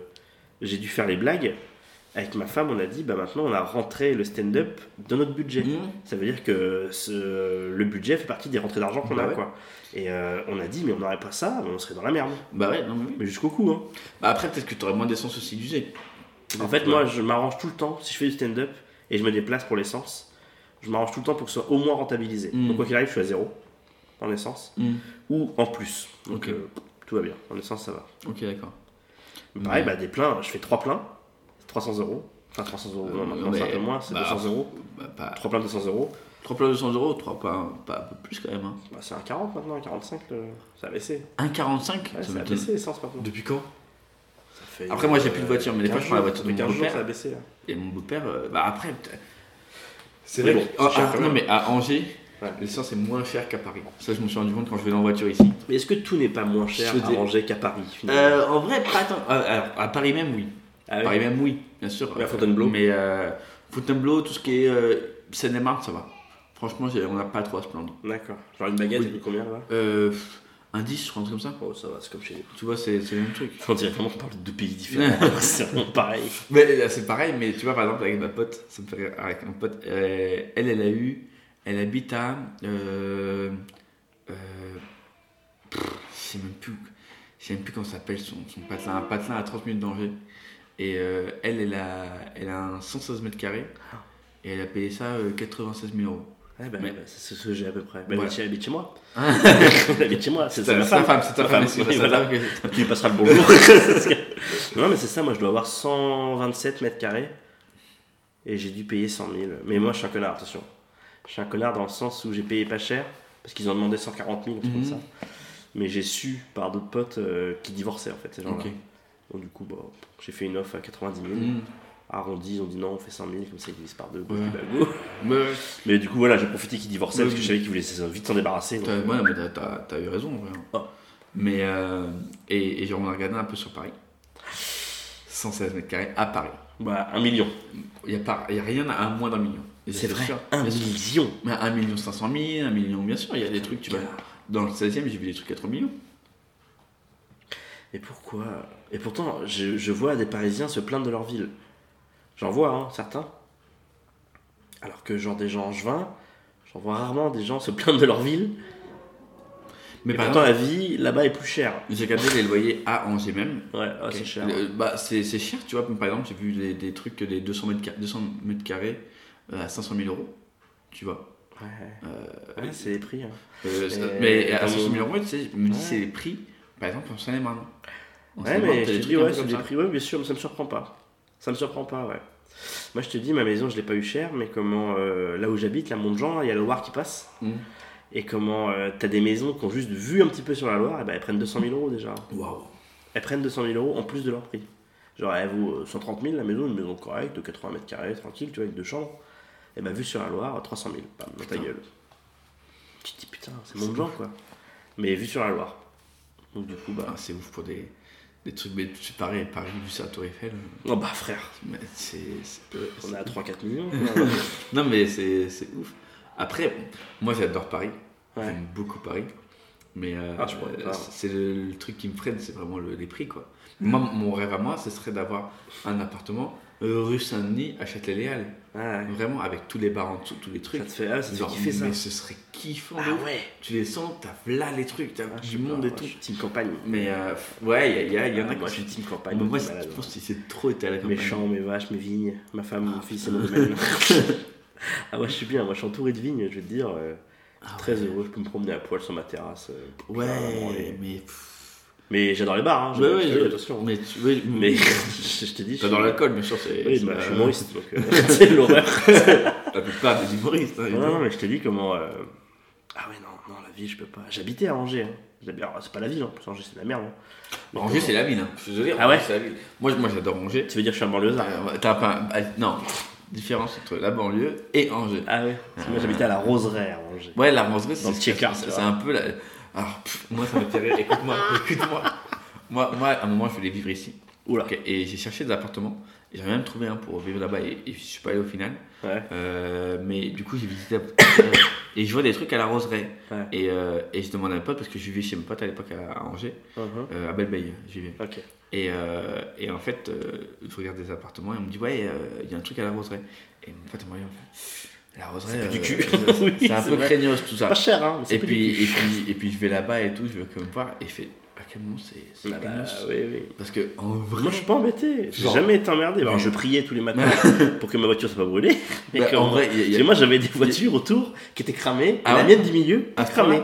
j'ai dû faire les blagues. Avec ma femme, on a dit, bah maintenant on a rentré le stand-up dans notre budget. Mmh. Ça veut dire que ce- le budget fait partie des rentrées d'argent qu'on Bah a, ouais. quoi. Et euh, on a dit, mais on n'aurait pas ça, on serait dans la merde. Bah ouais, non mais oui. Mais jusqu'au cou, hein. Bah après, peut-être que tu aurais moins d'essence aussi d'user. En fait, moi, je m'arrange tout le temps, si je fais du stand-up et je me déplace pour l'essence, je m'arrange tout le temps pour que ce soit au moins rentabilisé. Mm. Donc, quoi qu'il arrive, je suis à zéro en essence Mm. ou en plus. Donc, euh, tout va bien. En essence, ça va. Ok, d'accord. Pareil, bah, des pleins, je fais 3 pleins, 300 euros. Enfin, 300 euros, non, Euh, maintenant c'est un peu moins, c'est bah, 200 euros. Bah, pas... 3 pleins, 200 euros. 3 plats de 200 euros, 3 pas, pas un peu plus quand même. Hein. Bah, c'est un 40 maintenant, un 45, le... ça a baissé. 1,45 Ouais, ça a baissé l'essence maintenant. Depuis quand? Ça fait, Après, moi, j'ai plus de voiture, mais des fois, 15 je prends la voiture de mon 15 jours, beau-père. ça a baissé. là. Et mon beau-père, euh, bah après. C'est vrai bon, ah, cher ah, non, mais à Angers, Ouais. l'essence est moins cher qu'à Paris. Ça, je me suis rendu compte quand je vais en voiture ici. Mais est-ce que tout n'est pas moins cher à Angers qu'à Paris finalement? Euh, en vrai, pas tant. euh, alors, à Paris même, oui. Ah Paris même, oui, bien sûr. Mais à Fontainebleau Mais euh, Fontainebleau, tout ce qui est euh, Seine-et-Marne, ça va. Franchement, on n'a pas trop à se plaindre. D'accord. Genre une baguette, Oui. combien là? Euh, un 10, je truc comme ça. Oh, ça va, c'est comme chez. Tu vois, c'est le même truc. On dirait vraiment qu'on parle de deux pays différents. c'est vraiment pareil. Mais euh, c'est pareil, mais tu vois, par exemple, avec ma pote, ça me fait rire, avec pote, euh, elle, elle a eu, elle habite à, euh, euh, je sais même plus, je sais même plus comment s'appelle son, son patelin, un patelin à 30 minutes d'Angers. Et euh, elle, elle a, elle a un 116 mètres carrés, et elle a payé ça euh, 96 000 euros. Ouais, bah, Mais- bah, c'est ce que j'ai à peu près. Bah, Ouais. elle habite chez- moi. Ah. elle habite chez moi. C'est C'est c'est ma ta femme. femme, c'est ta Ma femme, femme, c'est ta voilà. femme que- Tu lui passeras le bonjour. non, mais c'est ça, moi je dois avoir 127 mètres carrés. Et j'ai dû payer 100 000. Mais moi je suis un connard, attention. Je suis un connard dans le sens où j'ai payé pas cher. Parce qu'ils ont demandé 140 000, un truc Mhm. comme ça. Mais j'ai su par d'autres potes euh, qui divorçaient en fait, ces gens-là. Ok. Donc du coup, bah, j'ai fait une offre à 90 000. Mm. Arrondi, ils ont dit non, on fait 100 000, comme ça ils divisent par deux. Ouais. Go. Mais, Mais du coup, voilà, j'ai profité qu'ils divorçaient parce que je savais qu'ils voulaient vite s'en débarrasser. donc, ouais, mais t'as, eu raison, en vrai. Ah. Mais, euh, et, et on a regardé un peu sur Paris. 116 mètres carrés à Paris. bah, un million. Il n'y a, pas- il y a rien à moins d'un million. C'est vrai, sûr. un million. Mais 1 million 500 000, 1 million, bien sûr, il y a des trucs, tu vois. Dans le 16e, j'ai vu des trucs à 3 millions. Et pourquoi Et pourtant, je, je vois des Parisiens se plaindre de leur ville. J'en vois, hein, certains. Alors que, genre, des gens angevins, j'en vois rarement des gens se plaindre de leur ville. Mais Et par pourtant, exemple, la vie là-bas est plus chère. j'ai regardé les loyers à Angers même. Ouais, ah, c'est cher. Le- bah, c'est, c'est cher, tu vois. Par exemple, j'ai vu des, des trucs, des 200 mètres, carrés- 200 mètres carrés euh, à 500 000 euros. Tu vois. Ouais, Euh, ouais, c'est les prix. hein. Euh, mais à comme 500 000 on- euros, tu sais, je me dis, Ouais. c'est les prix, par exemple, en Seine-et-Marne. Ouais, mais je te dis, ouais, c'est des prix, ouais, bien sûr, mais ça me surprend pas. Ça me surprend pas, ouais. Moi, je te dis, ma maison, je l'ai pas eu cher, mais comment, euh, là où j'habite, là, Montjean, il y a le Loire qui passe. Mm. Et comment, euh, t'as des maisons qui ont juste vu un petit peu sur la Loire, et ben elles prennent 200 000 euros déjà. Waouh. Elles prennent 200 000 euros en plus de leur prix. Genre, elle vaut euh, 130 000 la maison, une maison correcte, de 80 mètres carrés, tranquille, tu vois, avec deux chambres. Et ben, vue sur la Loire, 300 000, bam, dans ta gueule. Tu te dis, putain, c'est mon genre, quoi. Mais vue sur la Loire. Donc, du coup, bah. Ah, c'est ouf pour des, des trucs, mais c'est pareil, Paris, vu ça Tour Eiffel. euh, Oh, bah, frère, mais c'est, c'est- on est à 3-4 millions. non, mais c'est, c'est ouf. Après, moi j'adore Paris. Ouais. J'aime beaucoup Paris. Mais euh, Ah, pas. c'est le, le truc qui me freine, c'est vraiment le- les prix. quoi. Moi, mon rêve à moi, ce serait d'avoir un appartement euh, rue Saint-Denis à Châtelet-Léal. Ouais. Vraiment, avec tous les bars en dessous, tous les trucs. Ça te fait, ah, ça te fait kiffer ça. Mais ce serait kiffant. Ah ouais. Tu les sens, t'as là les trucs, t'as Ah, du monde pas, et moi, tout. Je suis team campagne. Mais euh, ouais, il y, en a Ah, qui moi, je suis team campagne. Moi, je malade, pense que c'est trop été à la campagne. Mes champs, mes vaches, mes vignes, ma femme, mon fils et mon domaine. ah ouais, je suis bien. Moi, je suis entouré de vignes, je vais te dire. euh, très heureux, je peux me promener à poil sur ma terrasse. euh, Ouais, et- mais. J'adore les bars, hein. J'adore- te dis, je- attention. Mais, tu, ouais, Mais je, te dis. suis- l'alcool, bien sûr, c'est. Oui, bah, je suis humoriste, donc euh, c'est l'horreur. La plupart des humoristes. hein, non, mais je te dis comment. euh, Ah ouais, non, non, la ville, je peux pas. J'habitais à Angers. Hein. Alors, C'est pas la ville, hein, parce que Angers, c'est de la merde. hein. Mais Angers, comment- c'est la ville. Hein. Je suis désolé. Ah ouais la ville. Moi, moi j'adore Angers. Tu veux dire que je suis un banlieusard Euh, T'as pas. ah, Non, différence entre la banlieue et Angers. Ah ouais Parce que Moi, j'habitais à la Roseraie à Angers. Ouais, la roseraie, c'est c'est- un peu la. Alors, pff, moi, ça me fait rire. Écoute-moi, écoute-moi. Moi, moi, à un moment, je voulais vivre ici. Oula. Et j'ai cherché des appartements. Et j'avais même trouvé un pour vivre là-bas. Et, et je suis pas allé au final. Ouais. Euh, mais du coup, j'ai visité. et je vois des trucs à la roseraie. Ouais. Et, euh, et je demande à un pote, parce que je vivais chez mon pote à l'époque à, à Angers, Mhm. euh, à Belleveille, j'y vivais. Ok. Et, euh, et en fait, euh, je regarde des appartements et on me dit, ouais, euh, il y a un truc à la roseraie. Et mon pote me dit, la roseraie, C'est du euh, cul. c'est- Oui, c'est un peu vrai. craignos tout ça. Pas cher, hein, mais Et puis, et, puis, et puis je vais là-bas et tout, je veux quand même voir. Et fait, à quel moment c'est Ah bah, oui, oui. Parce que en vrai. Moi, je suis pas embêté. J'ai jamais été emmerdé. Alors, Ouais. je priais tous les matins pour que ma voiture soit pas brûlée. Mais Bah, que- en vrai, il y a- il y a- Et moi, j'avais des voitures autour qui étaient cramées. Ah et la mienne du milieu, À cramée.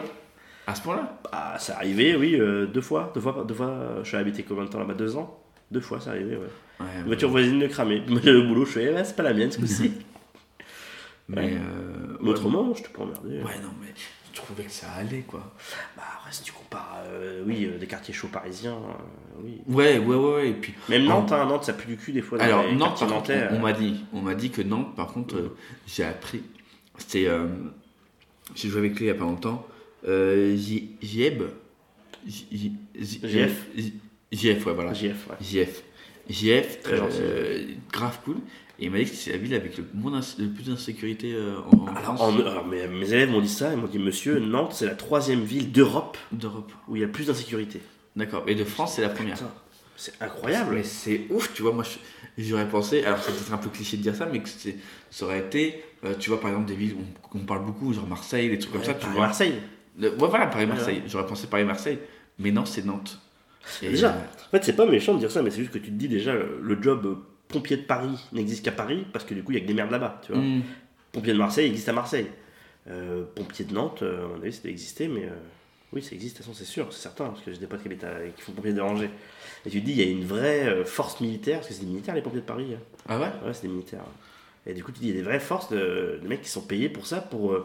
À ce point-là? Bah, c'est arrivé, oui, euh, deux fois. Deux fois, deux fois. euh, Je suis habité combien de temps là-bas? Deux ans? Deux fois, c'est arrivé, ouais. Ouais, Une ouais. voiture voisine de. Moi, j'allais au boulot, je fais, eh ben, c'est pas la mienne ce coup-ci. Mais, Ouais. euh, Mais autrement, je te pas emmerdé. Ouais, non, mais je trouvais que ça allait, quoi. Bah, après, si tu compares, euh, oui, euh, des quartiers chauds parisiens, euh, oui. Ouais, ouais, ouais, ouais. Et puis, Même Nantes, hein, Nantes, ça pue du cul des fois. dans Alors, les Nantes, par contre, on, on m'a dit, on m'a dit que Nantes, par contre, j'ai appris. C'était. J'ai joué avec lui il y a pas longtemps. Euh, J- JEB. J- J- J- JF. JF, ouais, voilà. JF, ouais. JF. JF, Très gentil. grave cool. Et il m'a dit que c'est la ville avec le, moins le plus d'insécurité euh, en, en Alors, France. en- alors, mes, mes élèves m'ont dit ça, ils m'ont dit Monsieur, Nantes, c'est la troisième ville d'Europe D'Europe. où il y a le plus d'insécurité. D'accord. Et de France, c'est la première. Putain, c'est incroyable. Mais c'est ouf, tu vois, moi j'aurais pensé, alors c'est peut-être un peu cliché de dire ça, mais que ça aurait été, euh, tu vois, par exemple, des villes où on parle beaucoup, genre Marseille, des trucs comme ça, tu vois. Marseille. Le- ouais, voilà, Paris-Marseille. Ouais. J'aurais pensé Paris-Marseille, mais non, c'est Nantes. Et, Déjà, euh, en fait, c'est pas méchant de dire ça, mais c'est juste que tu te dis déjà, le, le job euh, pompier de Paris n'existe qu'à Paris, parce que du coup, il y a que des merdes là-bas, tu vois. hmm, Pompier de Marseille existe à Marseille. Euh, pompier de Nantes, euh, à mon avis, ça doit exister, mais euh, oui, ça existe, de toute façon, c'est sûr, c'est certain, parce que j'ai des potes qui, habitent à- qui font pompier de Angers. Et tu te dis, il y a une vraie force militaire, parce que c'est des militaires, les pompiers de Paris. hein. Ah ouais? Ouais, c'est des militaires. Et du coup, tu dis, il y a des vraies forces de, de mecs qui sont payés pour ça, pour.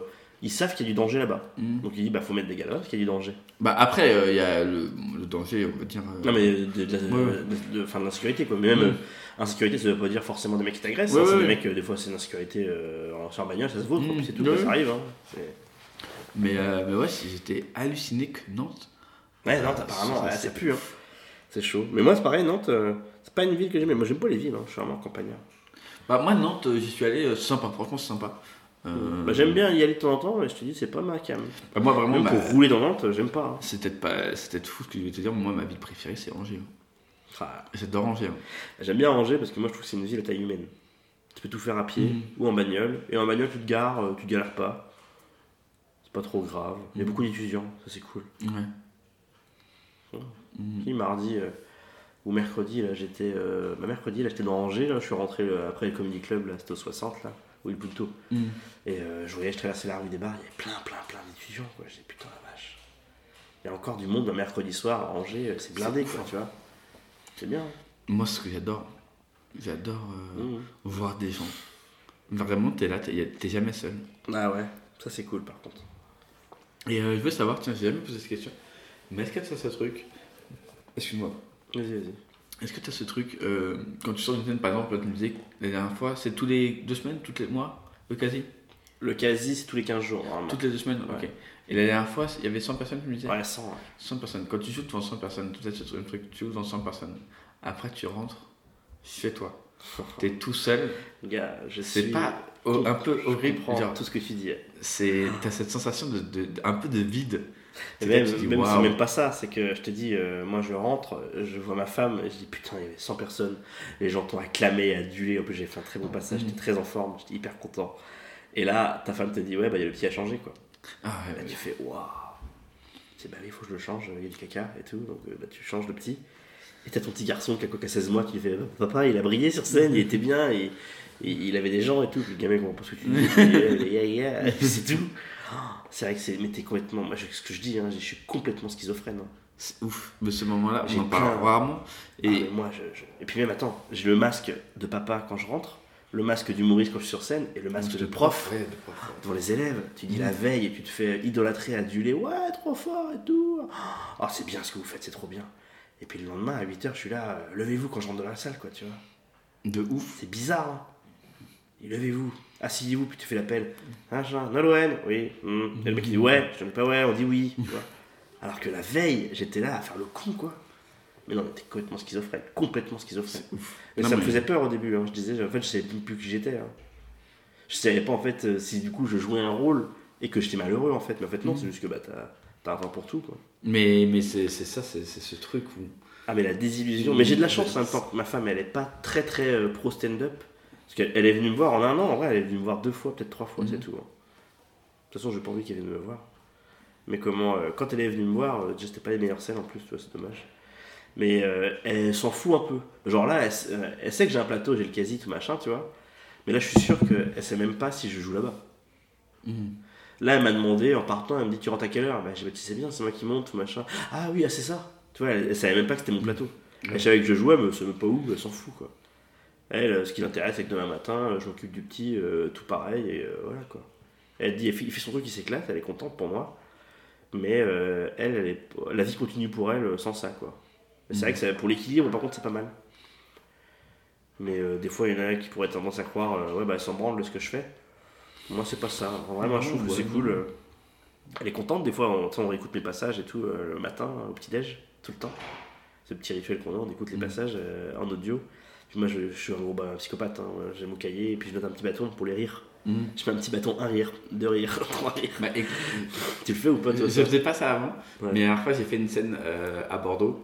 ils savent qu'il y a du danger là-bas. Hmm. Donc il dit, bah faut mettre des gars là parce qu'il y a du danger. Bah après, euh, il y a le, le danger, on va dire. euh, Non, mais de, de, de- de- l'insécurité, quoi. Mais même, euh, insécurité, ça veut pas dire forcément des mecs qui t'agressent. Ouais, hein, c'est des mecs, euh, des fois, c'est une insécurité euh, en sur bagnole, ça se vaut, Mm. puis c'est tout, Ouais, ça arrive. Hein. Mais, euh, mais ouais, j'étais halluciné que Nantes. Ouais, Nantes, apparemment, ça, ça pue. Hein. C'est chaud. Mais moi, c'est pareil, Nantes, euh, c'est pas une ville que j'aime. Moi, j'aime pas les villes, hein. je suis vraiment campagnard. Bah moi, Nantes, euh, j'y suis allé, euh, c'est sympa, franchement, c'est sympa. Euh, Bah, j'aime bien y aller de temps en temps, mais je te dis, c'est pas ma cam. bah, moi, vraiment, Même bah, pour rouler dans Nantes, j'aime pas. hein. c'est peut-être pas, c'est peut-être fou ce que je vais te dire, moi, ma ville préférée, c'est Angers. hein. J'adore Angers. hein. J'aime bien Angers parce que moi je trouve que c'est une ville à taille humaine. Tu peux tout faire à pied Mhm. ou en bagnole. Et en bagnole, tu te gares, euh, tu te galères pas. C'est pas trop grave. Il y a Mhm. beaucoup d'étudiants, ça c'est cool. Ouais. Ouais. Mhm. Puis mardi euh, ou mercredi, là j'étais. euh, bah, mercredi, là j'étais dans Angers, là je suis rentré euh, après le Comedy Club, là c'était au 60, là, ou le Pluto. Mhm. Et euh, je voyais, je traversais la rue des bars, il y avait plein, plein, plein d'étudiants, quoi. J'ai putain la vache. Il y a encore du monde un mercredi soir à Angers, euh, c'est blindé, quoi, tu vois. C'est bien. hein. Moi, ce que j'adore, j'adore euh, Mhm. voir des gens. Vraiment, t'es là, t'es y a- t'es jamais seul. Ah ouais, ça c'est cool par contre. Et euh, je veux savoir, tiens, j'ai jamais posé cette question, mais est-ce que t'as ce truc? Excuse-moi. Vas-y, vas-y. Est-ce que t'as ce truc, euh, quand tu sors une scène, par exemple, tu me disais la dernière fois, c'est tous les deux semaines, tous les mois, le quasi? Le quasi, c'est tous les 15 jours. Toutes les deux semaines, Ouais. ok. Et la dernière fois, il y avait 100 personnes, tu me disais Ouais, 100, ouais. 100 personnes. Quand tu joues devant 100 personnes, ça, c'est un truc, tu joues devant 100 personnes. Après, tu rentres chez toi. T'es tout seul. Gars, je C'est suis- pas oh, un peu horrible. genre, tout ce que tu dis. c'est t'as cette sensation de, de- de- un peu de vide même, dis, même c'est même pas ça, c'est que je te dis, euh, moi je rentre, je vois ma femme, je dis putain, il y avait 100 personnes, les gens t'ont acclamé, adulé, en plus j'ai fait un très bon passage, Mhm. j'étais très en forme, j'étais hyper content. Et là, ta femme te dit, ouais, bah il y a le petit à changer quoi. ah ouais, Là, ouais. tu fais, waouh, c'est bah oui, il faut que je le change, il y a du caca et tout, donc euh, bah, tu changes le petit. Et t'as ton petit garçon qui a quoi, qui a 16 mois qui fait, papa, il a brillé sur scène, il était bien, et, et il avait des gens et tout, puis le gamin comprend pas ce que tu dis, euh, yeah, yeah, et puis c'est tout. C'est vrai que c'est. Mais t'es complètement. Moi, ce que je dis, hein, je suis complètement schizophrène. hein. c'est ouf de ce moment là J'ai on en parle plein- rarement Et et moi, je, je- Et puis même, attends, j'ai le masque de papa quand je rentre, le masque d'humoriste quand je suis sur scène, et le masque de prof Ouais, de prof, ouais. devant les élèves. Tu dis la veille et tu te fais idolâtrer, aduler, ouais, trop fort et tout. Oh, c'est bien ce que vous faites, c'est trop bien. Et puis le lendemain, à 8h, je suis là, euh, levez-vous quand je rentre dans la salle, quoi, tu vois. de ouf C'est bizarre, hein. Levez-vous, asseyez-vous, puis tu fais l'appel. Machin, Nolwenn, oui. hmm. Et le mec il dit ouais, je dis pas ouais, on dit oui. tu vois. Alors que la veille, j'étais là à faire le con, quoi. Mais non, mais t'es complètement schizophrène, complètement schizophrène. Mais Non, ça me faisait peur au début, hein. je disais, en fait, je savais plus, plus qui j'étais. hein. Je savais pas, en fait, euh, si du coup je jouais un rôle et que j'étais malheureux, en fait. Mais en fait, non, Mhm. c'est juste que bah, t'as t'as un temps pour tout, quoi. mais mais c'est c'est ça c'est c'est ce truc où Ah, mais la désillusion. Mais j'ai de la chance en même temps. Ma femme, elle est pas très très euh, pro stand-up. Parce qu'elle elle est venue me voir en un an, en vrai, elle est venue me voir deux fois, peut-être trois fois, c'est tout. hein. De toute façon, j'ai pas envie qu'elle vienne me voir. Mais comment, euh, quand elle est venue me voir, euh, déjà, c'était pas les meilleures scènes en plus, tu vois, c'est dommage. Mais euh, elle s'en fout un peu. Genre là, elle, euh, elle sait que j'ai un plateau, j'ai le quasi, tout machin, tu vois. Mais là, je suis sûr qu'elle sait même pas si je joue là-bas. Mhm. Là, elle m'a demandé, en partant, elle me dit Tu rentres à quelle heure? Bah, j'ai dit, Bah, tu sais bien, c'est moi qui monte, tout machin. Ah oui, ah, c'est ça. Tu vois, elle, elle savait même pas que c'était mon plateau. Elle savait que je jouais, mais elle savait pas où, elle s'en fout, quoi. Elle, euh, ce qui l'intéresse, c'est que demain matin, euh, je m'occupe du petit, euh, tout pareil, et euh, voilà, quoi. Elle dit, elle fait, il fait son truc, il s'éclate, elle est contente pour moi. Mais euh, elle, elle est, la vie continue pour elle sans ça, quoi. C'est vrai que ça- pour l'équilibre, par contre, c'est pas mal. Mais des fois, il y en a qui pourraient tendance à croire, ouais, bah, elle s'en branle de ce que je fais. Moi, c'est pas ça. Vraiment, je trouve que c'est cool. Elle est contente, des fois, on, on réécoute mes passages et tout le matin, au petit-déj, tout le temps. Ce petit rituel qu'on a, on écoute les passages euh, en audio. Puis moi, je, je suis un gros bah, psychopathe, hein. j'aime mon cahier, et puis je note un petit bâton pour les rires. Mhm. Je mets un petit bâton, un rire, deux rires, trois rires. Bah, Tu le fais ou pas, toi je faisais pas ça avant, Ouais. mais la dernière fois j'ai fait une scène euh, à Bordeaux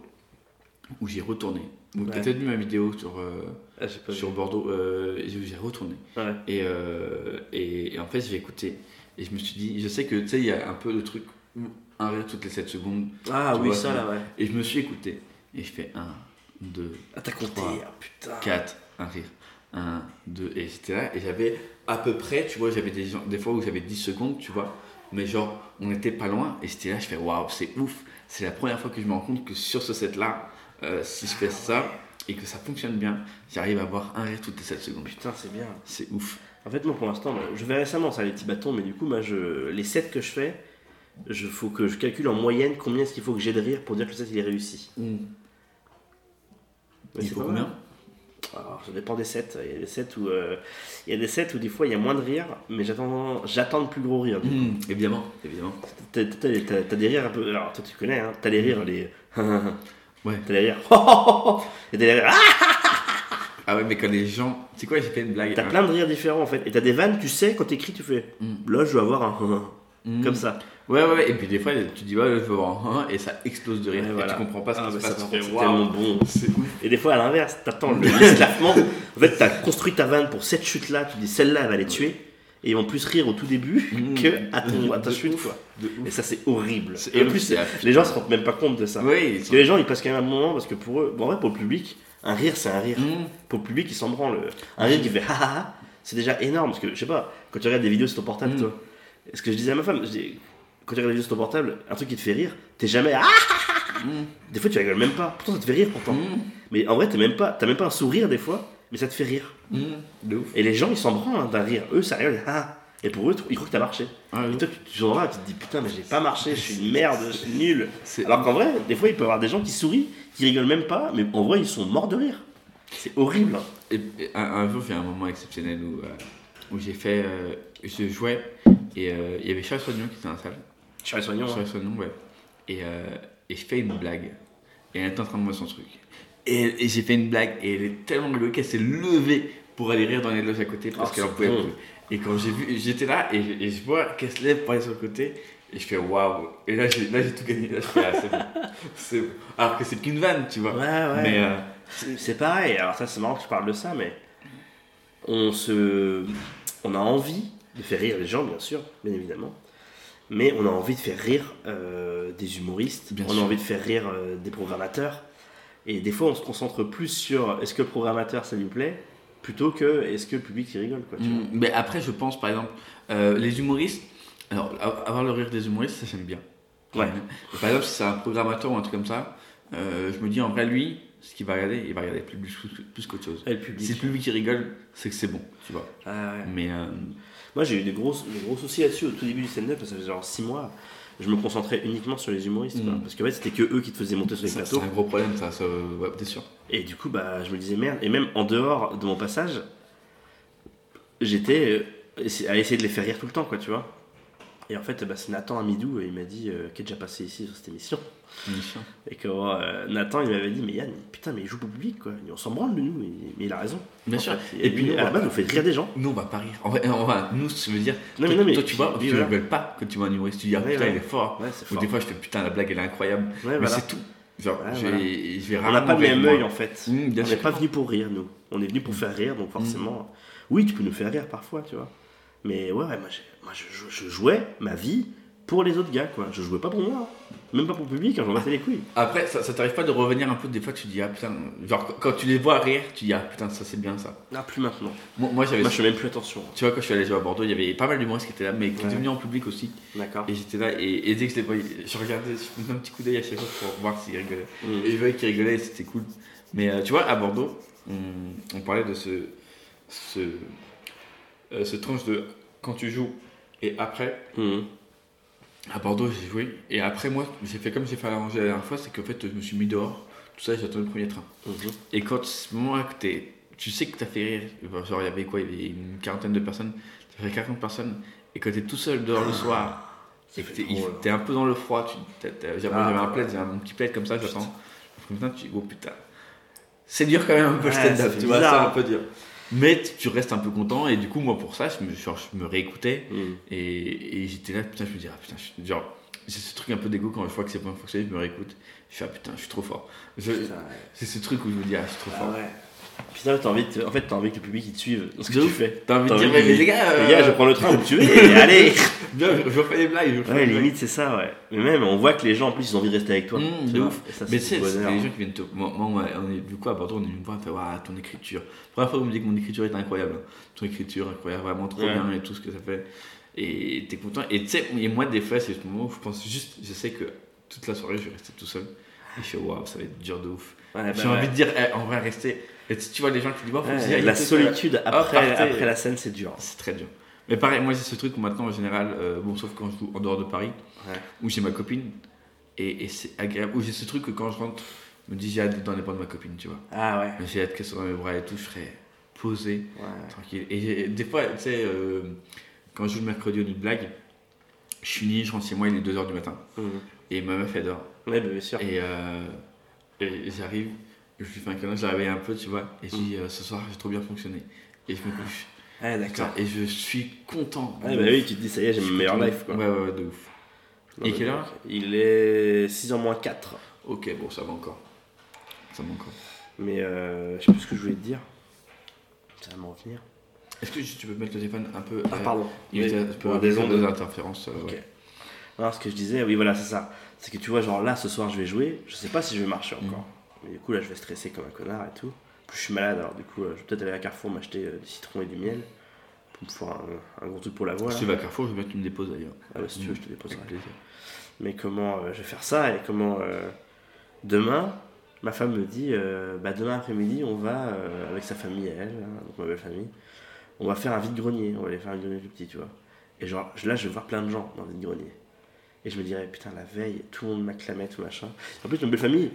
où j'ai retourné. Donc Ouais. t'as peut-être vu ma vidéo sur, euh, Ah, j'ai sur vu. Bordeaux, euh, j'ai j'ai retourné. Ouais. Et, euh, et, et en fait j'ai écouté et je me suis dit, je sais que tu sais, il y a un peu le truc où un rire toutes les 7 secondes. Ah oui, vois, ça là, ouais. Et je me suis écouté et je fais 1, 2, Ah, t'as compté, Trois, ah, putain. 4, un rire. 1, 2, et là, et j'avais à peu près, tu vois, j'avais des, fois où j'avais 10 secondes, tu vois, mais genre, on n'était pas loin, et j'étais là, je fais waouh, c'est ouf, c'est la première fois que je me rends compte que sur ce set-là, euh, si je fais ça, et que ça fonctionne bien, j'arrive à avoir un rire toutes les 7 secondes. Putain, c'est bien. C'est ouf. En fait, moi pour l'instant, je vais récemment ça, les petits bâtons, mais du coup, moi, je, les sets que je fais, il faut que je calcule en moyenne combien est-ce qu'il faut que j'ai de rire pour dire que le set il est réussi. Mais Il c'est faut combien. Alors, ça dépend des sets. Il y a des sets où, euh, il y a des sets où des fois il y a moins de rire, mais j'attends, j'attends le plus gros rire. Mmh, évidemment, évidemment. T'as, des rires un peu. Alors toi tu connais, hein, t'as les rires, les. Ouais. T'as les rires. Et t'as les rires. Ah ouais, mais quand les gens. C'est quoi, j'ai fait une blague T'as hein. plein de rires différents en fait. Et t'as des vannes, tu sais, quand t'écris, tu fais. Mm. Là, je vais avoir un. Mmh. Comme ça. Ouais, ouais, ouais, et puis des fois, tu dis, ouais, je veux avoir un, et ça explose de rire, Ouais, et voilà. tu comprends pas ce Ah, qui bah, se ça, passe. c'est tellement bon. Et des fois, à l'inverse, t'attends le l'esclaffement. En fait, t'as construit ta vanne pour cette chute-là, tu dis celle-là, elle va les tuer. Et ils vont plus rire au tout début Mm. que à, ton, à ta De chute, ouf. quoi. De ouf. Et ça, c'est horrible. Et en plus, les gens se rendent même pas compte de ça. Oui, Parce que les gens, ils passent quand même un bon moment parce que pour eux, bon, en vrai, pour le public, un rire, c'est un rire. Mmh. Pour le public, ils s'en branlent. Un rire qui fait ha ha ha, c'est déjà énorme. Parce que, je sais pas, quand tu regardes des vidéos sur ton portable, Mm. toi, ce que je disais à ma femme, je dis, quand tu regardes vidéos sur ton portable, un truc qui te fait rire, t'es jamais ah, ah, ah, ah. Des fois, tu rigoles même pas. Pourtant, ça te fait rire pourtant. Mmh. Mais en vrai, t'as même, pas, même pas un sourire des fois, mais ça te fait rire. Mmh. De ouf. Et les gens, ils s'en branlent hein, d'un rire. Eux, ça rigole, ah. Et pour eux, ils croient que t'as marché. Ah, Et toi, tu, vas, tu te dis putain, mais j'ai pas marché, je suis une merde, je suis nul. Alors qu'en vrai, des fois, il peut y avoir des gens qui sourient, qui rigolent même pas, mais en vrai, ils sont morts de rire. C'est horrible. Et, et un, jour, j'ai un moment exceptionnel où, euh, où j'ai fait. euh, je jouais et euh, il y avait Charles Soignon qui était dans la salle. Charles Soignon, Charles hein. Soignon, ouais. Et, euh, et je fais une blague. Et elle était en train de voir son truc. Et, et j'ai fait une blague et elle est tellement rigolote qu'elle s'est levée pour aller rire dans les loges à côté parce Oh, qu'elle en pouvait plus. Et quand j'ai vu, j'étais là et, je- et je vois qu'elle se lève pour aller sur le côté et je fais waouh. Et là, j'ai là, j'ai tout gagné. Là, je fais ah, c'est bon. C'est bon. Alors que c'est qu'une vanne, tu vois. Ouais, ouais. Mais euh, C'est- C'est pareil, alors ça c'est marrant que tu parles de ça, mais on se, on a envie de faire rire les gens, bien sûr, bien évidemment, mais on a envie de faire rire euh, des humoristes, Bien on a envie de faire rire euh, des programmateurs, et des fois on se concentre plus sur est-ce que le programmateur ça lui plaît, plutôt que est-ce que le public il rigole, quoi. tu vois. Mm, Mais après, je pense, par exemple, euh, les humoristes, alors a- avoir le rire des humoristes, ça j'aime bien. Ouais. Par exemple, si c'est un programmateur ou un truc comme ça, je me dis en vrai, lui, ce qu'il va regarder, il va regarder plus, plus, plus qu'autre chose. Et le public. Si le public il rigole, c'est que c'est bon, tu vois. Ah ouais. Mais Moi j'ai eu des gros, des gros soucis là-dessus au tout début du stand-up, ça faisait genre 6 mois. Je me concentrais uniquement sur les humoristes, quoi. Mm. parce qu'en fait c'était que eux qui te faisaient monter sur les ça, c'est plateaux. un gros problème, ça, ça ouais, t'es sûr. Et du coup, bah, je me disais merde. Et même en dehors de mon passage, j'étais euh, à essayer de les faire rire tout le temps, quoi, tu vois. Et en fait, bah, c'est Nathan Amidou, et il m'a dit, euh, qui est déjà passé ici sur cette émission. Mission. Et que euh, Nathan, il m'avait dit, mais Yann, putain, mais il joue pour public, quoi. Et on s'en branle de nous, mais, il a raison. Bien En sûr. fait. Et puis, à la on- base, vous faites rire des gens. Nous, on va pas rire. On va, nous, ce que je veux dire, Non, mais toi, non, mais- toi, tu vois, tu voilà. rigoles pas quand tu vois un humoriste, tu dis, ah Ouais, putain, ouais. il est fort. Ouais, Ou des fois, je fais putain, la blague, elle est incroyable. Ouais, mais voilà. c'est tout. Genre, voilà. je vais On n'a pas le même œil en fait. Mmh, on n'est pas venu pour rire, nous. On est venu pour faire rire, donc forcément. Oui, tu peux nous faire rire parfois, tu vois. Mais ouais, ouais, moi, moi je, je- je jouais ma vie pour les autres gars, quoi. Je jouais pas pour moi. Même pas pour le public, hein, j'en battais les couilles. Après, ça, ça t'arrive pas de revenir un peu des fois, tu dis ah putain, genre quand- tu les vois rire, tu dis ah putain, ça c'est bien ça. Ah, plus maintenant. Moi, moi, j'avais. Moi, je fais même plus attention. Tu vois, quand je suis allé jouer à Bordeaux, il y avait pas mal d'humoristes qui étaient là, mais qui étaient venus en public aussi. D'accord. Et j'étais là, et, et dès que je les voyais, je regardais, je faisais un petit coup d'œil à chaque fois pour voir s'ils rigolaient. Mm. Et je voyais qu'ils rigolaient, et c'était cool. Mais euh, tu vois, à Bordeaux, on, on parlait de ce, ce, euh, ce tranche de quand tu joues et après. Mm. À Bordeaux, j'ai joué. Et après, moi, j'ai fait comme j'ai fait à Angers la dernière fois, c'est qu'en fait, je me suis mis dehors. Tout ça, j'attendais le premier train. Mhm. Et quand ce moment-là que t'es- tu sais que t'as fait rire, genre il y avait quoi? Il y avait une quarantaine de personnes, t'as fait 40 personnes, et quand t'es tout seul dehors le soir, et que t'es, un peu dans le froid, tu, t'as- j'avais, Ah, un plaid, un petit plaid comme ça, j'attends. Putain, tu dis, oh putain. C'est dur quand même un peu le Ouais, stand-up, ça tu vois, c'est un peu dur. Mais tu- restes un peu content, et du coup, moi pour ça, je me, genre, je me réécoutais, Mm. et, et j'étais là, putain, je me dis, ah putain, je- genre, j'ai ce truc un peu d'égo quand je vois que c'est pas fonctionné, je me réécoute. Je fais, ah putain, je suis trop fort. Ouais. c'est ce truc où je me dis, ah, je suis trop Ah fort. ouais. Putain, t'as envie de- en fait, t'as envie que le public il te suive dans ce que tu fais. T'as envie de dire, mais les gars, les gars, euh, je prends le train où tu veux, et allez Bien, je, refais des blagues. Ouais, limite, c'est ça, ouais. Mais même, on voit que les gens, en plus, ils ont envie de rester avec toi. Mmh, tu de vois. ouf. Mais c'est c'est c'est bonheur. les gens qui viennent te. Moi, on est, du coup, à Bordeaux, on est venu me voir, on fait Waouh, ton écriture. Première fois qu'on me dit que mon écriture est incroyable. Ton écriture, incroyable, vraiment trop bien et tout ce que ça fait. Et t'es content. Et tu sais, et moi, des fois, c'est ce moment où je pense juste, je sais que toute la soirée, je vais rester tout seul. Et je fais Waouh, ça va être dur de ouf. J'ai bah envie de dire, eh, on va rester. Et tu vois les gens qui disent, Waouh, faut Ouais, la solitude Hop, après, après la scène, c'est dur. C'est très dur. Mais pareil, moi j'ai ce truc où maintenant en général, euh, bon sauf quand je joue en dehors de Paris, Ouais. où j'ai ma copine, et, et c'est agréable, où j'ai ce truc que quand je rentre, je me dis j'ai hâte d'être dans les bras de ma copine, tu vois. Ah ouais. J'ai hâte qu'elle soit dans mes bras et tout, je serais posé, Ouais. tranquille. Et des fois, tu sais, euh, quand je joue le mercredi au de Blague, je suis ni, je rentre chez moi, il est 2h du matin, Mhm. et ma meuf elle dort. Ouais, bah, bien sûr. Et, euh, et j'arrive, je lui fais un câlin, je la réveille un peu, tu vois, et je Mm. dis euh, ce soir j'ai trop bien fonctionné. Et je me couche. Ouais, d'accord. Et je suis content. Ouais, bah oui, tu te dis, ça y est, j'ai mon meilleur life, quoi. Ouais, ouais, ouais, de ouf. Non, Et quelle heure Il est 6h moins 4. Ok, bon, ça va encore. Ça va encore. Mais euh, je sais plus ce que je voulais te dire. Ça va m'en revenir. Est-ce que tu peux mettre le téléphone un peu. Ah, euh, pardon. Il Oui, pour des des ondes. d'interférence. euh, Ok. ouais. Non, ce que je disais, oui, voilà, c'est ça. C'est que tu vois, genre là, ce soir, je vais jouer. Je sais pas si je vais marcher encore. Mm. Mais du coup, là, je vais stresser comme un connard et tout. En plus, je suis malade, alors du coup, euh, je vais peut-être aller à Carrefour m'acheter euh, du citron et du miel. Pour me faire un, un gros truc pour la voix. Si tu vas à Carrefour, je veux bien que tu me déposes d'ailleurs. Ah ouais, si tu veux, je te déposerai. Avec plaisir. Mais comment euh, je vais faire ça et comment euh, demain, ma femme me dit, bah demain après-midi, on va avec sa famille, elle, hein, donc ma belle famille, on va faire un vide-grenier, on va aller faire un vide-grenier tout petit, tu vois. Et genre, là, je vais voir plein de gens dans le vide-grenier. Et je me dirais, putain, la veille, tout le monde m'acclamait, tout machin. En plus, ma belle famille,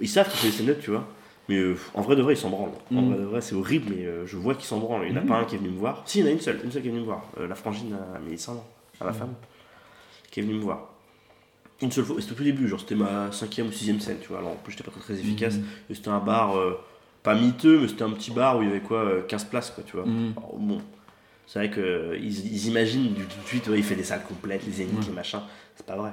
ils savent que c'est des stand tu vois. Mais euh, en vrai de vrai, ils s'en branlent. En Mm. vrai de vrai, c'est horrible, mais euh, je vois qu'ils s'en branlent. Il n'y en a Mm. pas un qui est venu me voir. Si, il y en a une seule, une seule qui est venue me voir. Euh, la frangine à Mélissandre, à ma femme, qui est venue me voir. Une seule fois, c'était au tout début, genre c'était ma cinquième ou sixième scène, tu vois. Alors en plus, j'étais pas très, très efficace. Mhm. Et C'était un bar, pas miteux, mais c'était un petit bar où il y avait quoi, euh, 15 places, quoi, tu vois. Alors, bon, c'est vrai qu'ils ils imaginent du- tout de suite, ouais, il fait des salles complètes, les zéniths, les machins. C'est pas vrai.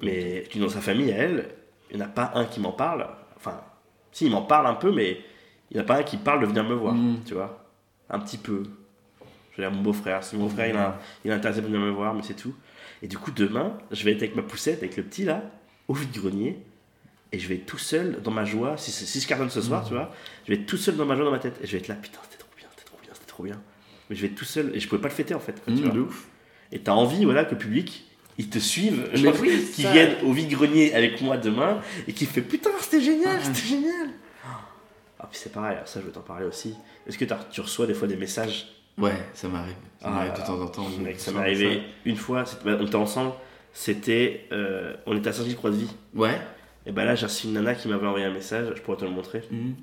Mais tu dans sa famille, à elle, il n'y en a pas un qui m'en parle. Enfin, si, il m'en parle un peu, mais il n'y en a pas un qui parle de venir me voir, Mhm. tu vois. Un petit peu. Je veux dire, mon beau-frère. Si mon beau-frère, il, a, il est intéressé pour venir me voir, mais c'est tout. Et du coup, demain, je vais être avec ma poussette, avec le petit là, au vide-grenier. Et je vais être tout seul dans ma joie. Si, si je cartonne ce soir, tu vois, je vais être tout seul dans ma joie dans ma tête. Et je vais être là, putain, c'était trop bien, c'était trop bien, c'était trop bien. Mais je vais être tout seul et je pouvais pas le fêter en fait. quoi, tu Mhm, vois. de ouf. Et t'as envie, voilà, que le public, ils te suivent, genre, oui, ça. viennent au vide-grenier avec moi demain et qui fait putain, c'était génial, c'était génial. Ah, puis c'est pareil, ça je veux t'en parler aussi. Est-ce que tu reçois des fois des messages? Ouais, ça m'arrive. Ça Ah, m'arrive de temps en temps. Mec, ça m'est arrivé une fois, bah, on était ensemble, c'était. euh, on était à Saint-Gilles-Croix de Vie. Ouais. Et bah là, j'ai reçu une nana qui m'avait envoyé un message, je pourrais te le montrer. Mhm.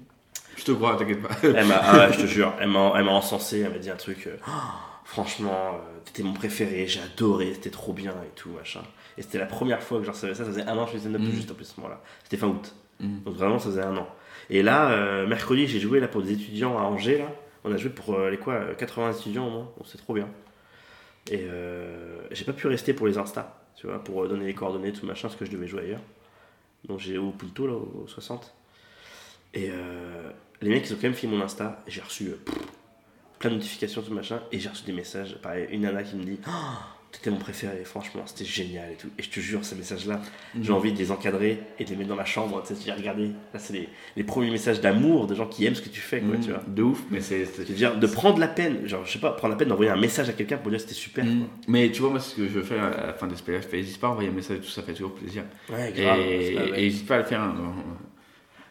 Je te crois, t'inquiète pas. Elle m'a, ah ouais, je te jure, elle m'a, elle m'a encensé, elle m'a dit un truc. euh, franchement, euh, t'étais mon préféré, j'ai adoré, c'était trop bien et tout, machin. Et c'était la première fois que je recevais ça, ça faisait un an que je faisais Mhm. juste en plus ce moment-là. C'était fin août. Mhm. Donc vraiment, ça faisait un an. Et là, euh, mercredi, j'ai joué là pour des étudiants à Angers, là. On a joué pour euh, les quoi, euh, 80 étudiants au moins, donc c'est trop bien. Et euh, j'ai pas pu rester pour les Insta, tu vois, pour donner les coordonnées, tout machin, parce que je devais jouer ailleurs. Donc j'ai au Punto, là, au 60. Et euh, les mecs, ils ont quand même filmé mon Insta. et J'ai reçu euh, pff, plein de notifications, tout machin. Et j'ai reçu des messages. Pareil, une nana qui me dit Oh, T'étais mon préféré, franchement, c'était génial et tout. Et je te jure, ces messages-là, j'ai Mhm. envie de les encadrer et de les mettre dans ma chambre. Tu sais, tu dis, regardez, là, c'est les, les premiers messages d'amour de gens qui aiment ce que tu fais, quoi, tu vois. De ouf, mais c'est. dire, de prendre la peine, genre, je sais pas, prendre la peine d'envoyer un message à quelqu'un pour dire c'était super. Mm. quoi. Mais tu vois, moi, ce que je fais à la fin des SPF, n'hésite pas à envoyer un message et tout ça, fait toujours plaisir. Ouais, Et grave, n'hésite pas à le faire. hein,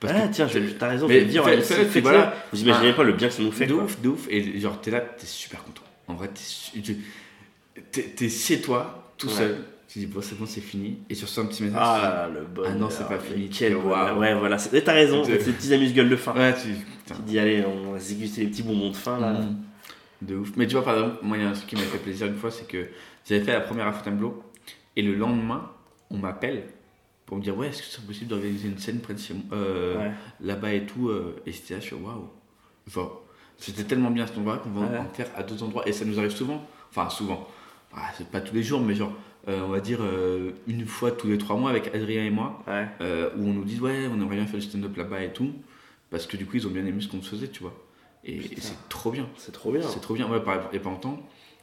parce Ah, que- tiens, t'as raison, Mais je vais dire, puis faites-le. voilà. Vous imaginez Ah, pas le bien que ça nous fait, De quoi. ouf, de ouf. Et genre, t'es là, t'es super content. En vrai, t'es chez toi, tout Ouais. seul. Tu dis, bon, c'est bon, c'est fini. Et sur un petit message. Ah là là, le bonheur. Ah non, c'est pas fini. Quel waouh. Ouais, voilà, t'as raison, c'est les petits amuse-gueules de fin. Ouais, tu. Tu dis, allez, on va s'éguster les petits bonbons de fin, là. Mm. De ouf. Mais tu vois, par exemple, moi, il y a un truc qui m'a fait plaisir une fois, c'est que j'avais fait la première à Fontainebleau. Et le lendemain, on m'appelle pour me dire, ouais, est-ce que c'est possible d'organiser une scène près de chez moi, euh, Ouais. là-bas et tout. euh, et c'était là, je suis waouh. Genre, c'était tellement bien cet endroit qu'on va Ouais. en faire à deux endroits. Et ça nous arrive souvent. Enfin, souvent. Ah, c'est pas tous les jours, mais genre, euh, on va dire une fois tous les trois mois avec Adrien et moi, Ouais. où on nous dit, ouais, on aimerait bien faire du stand-up là-bas et tout. Parce que du coup, ils ont bien aimé ce qu'on faisait, tu vois. Et, et c'est trop bien. C'est trop bien. C'est trop bien. Ouais, par il y a pas longtemps,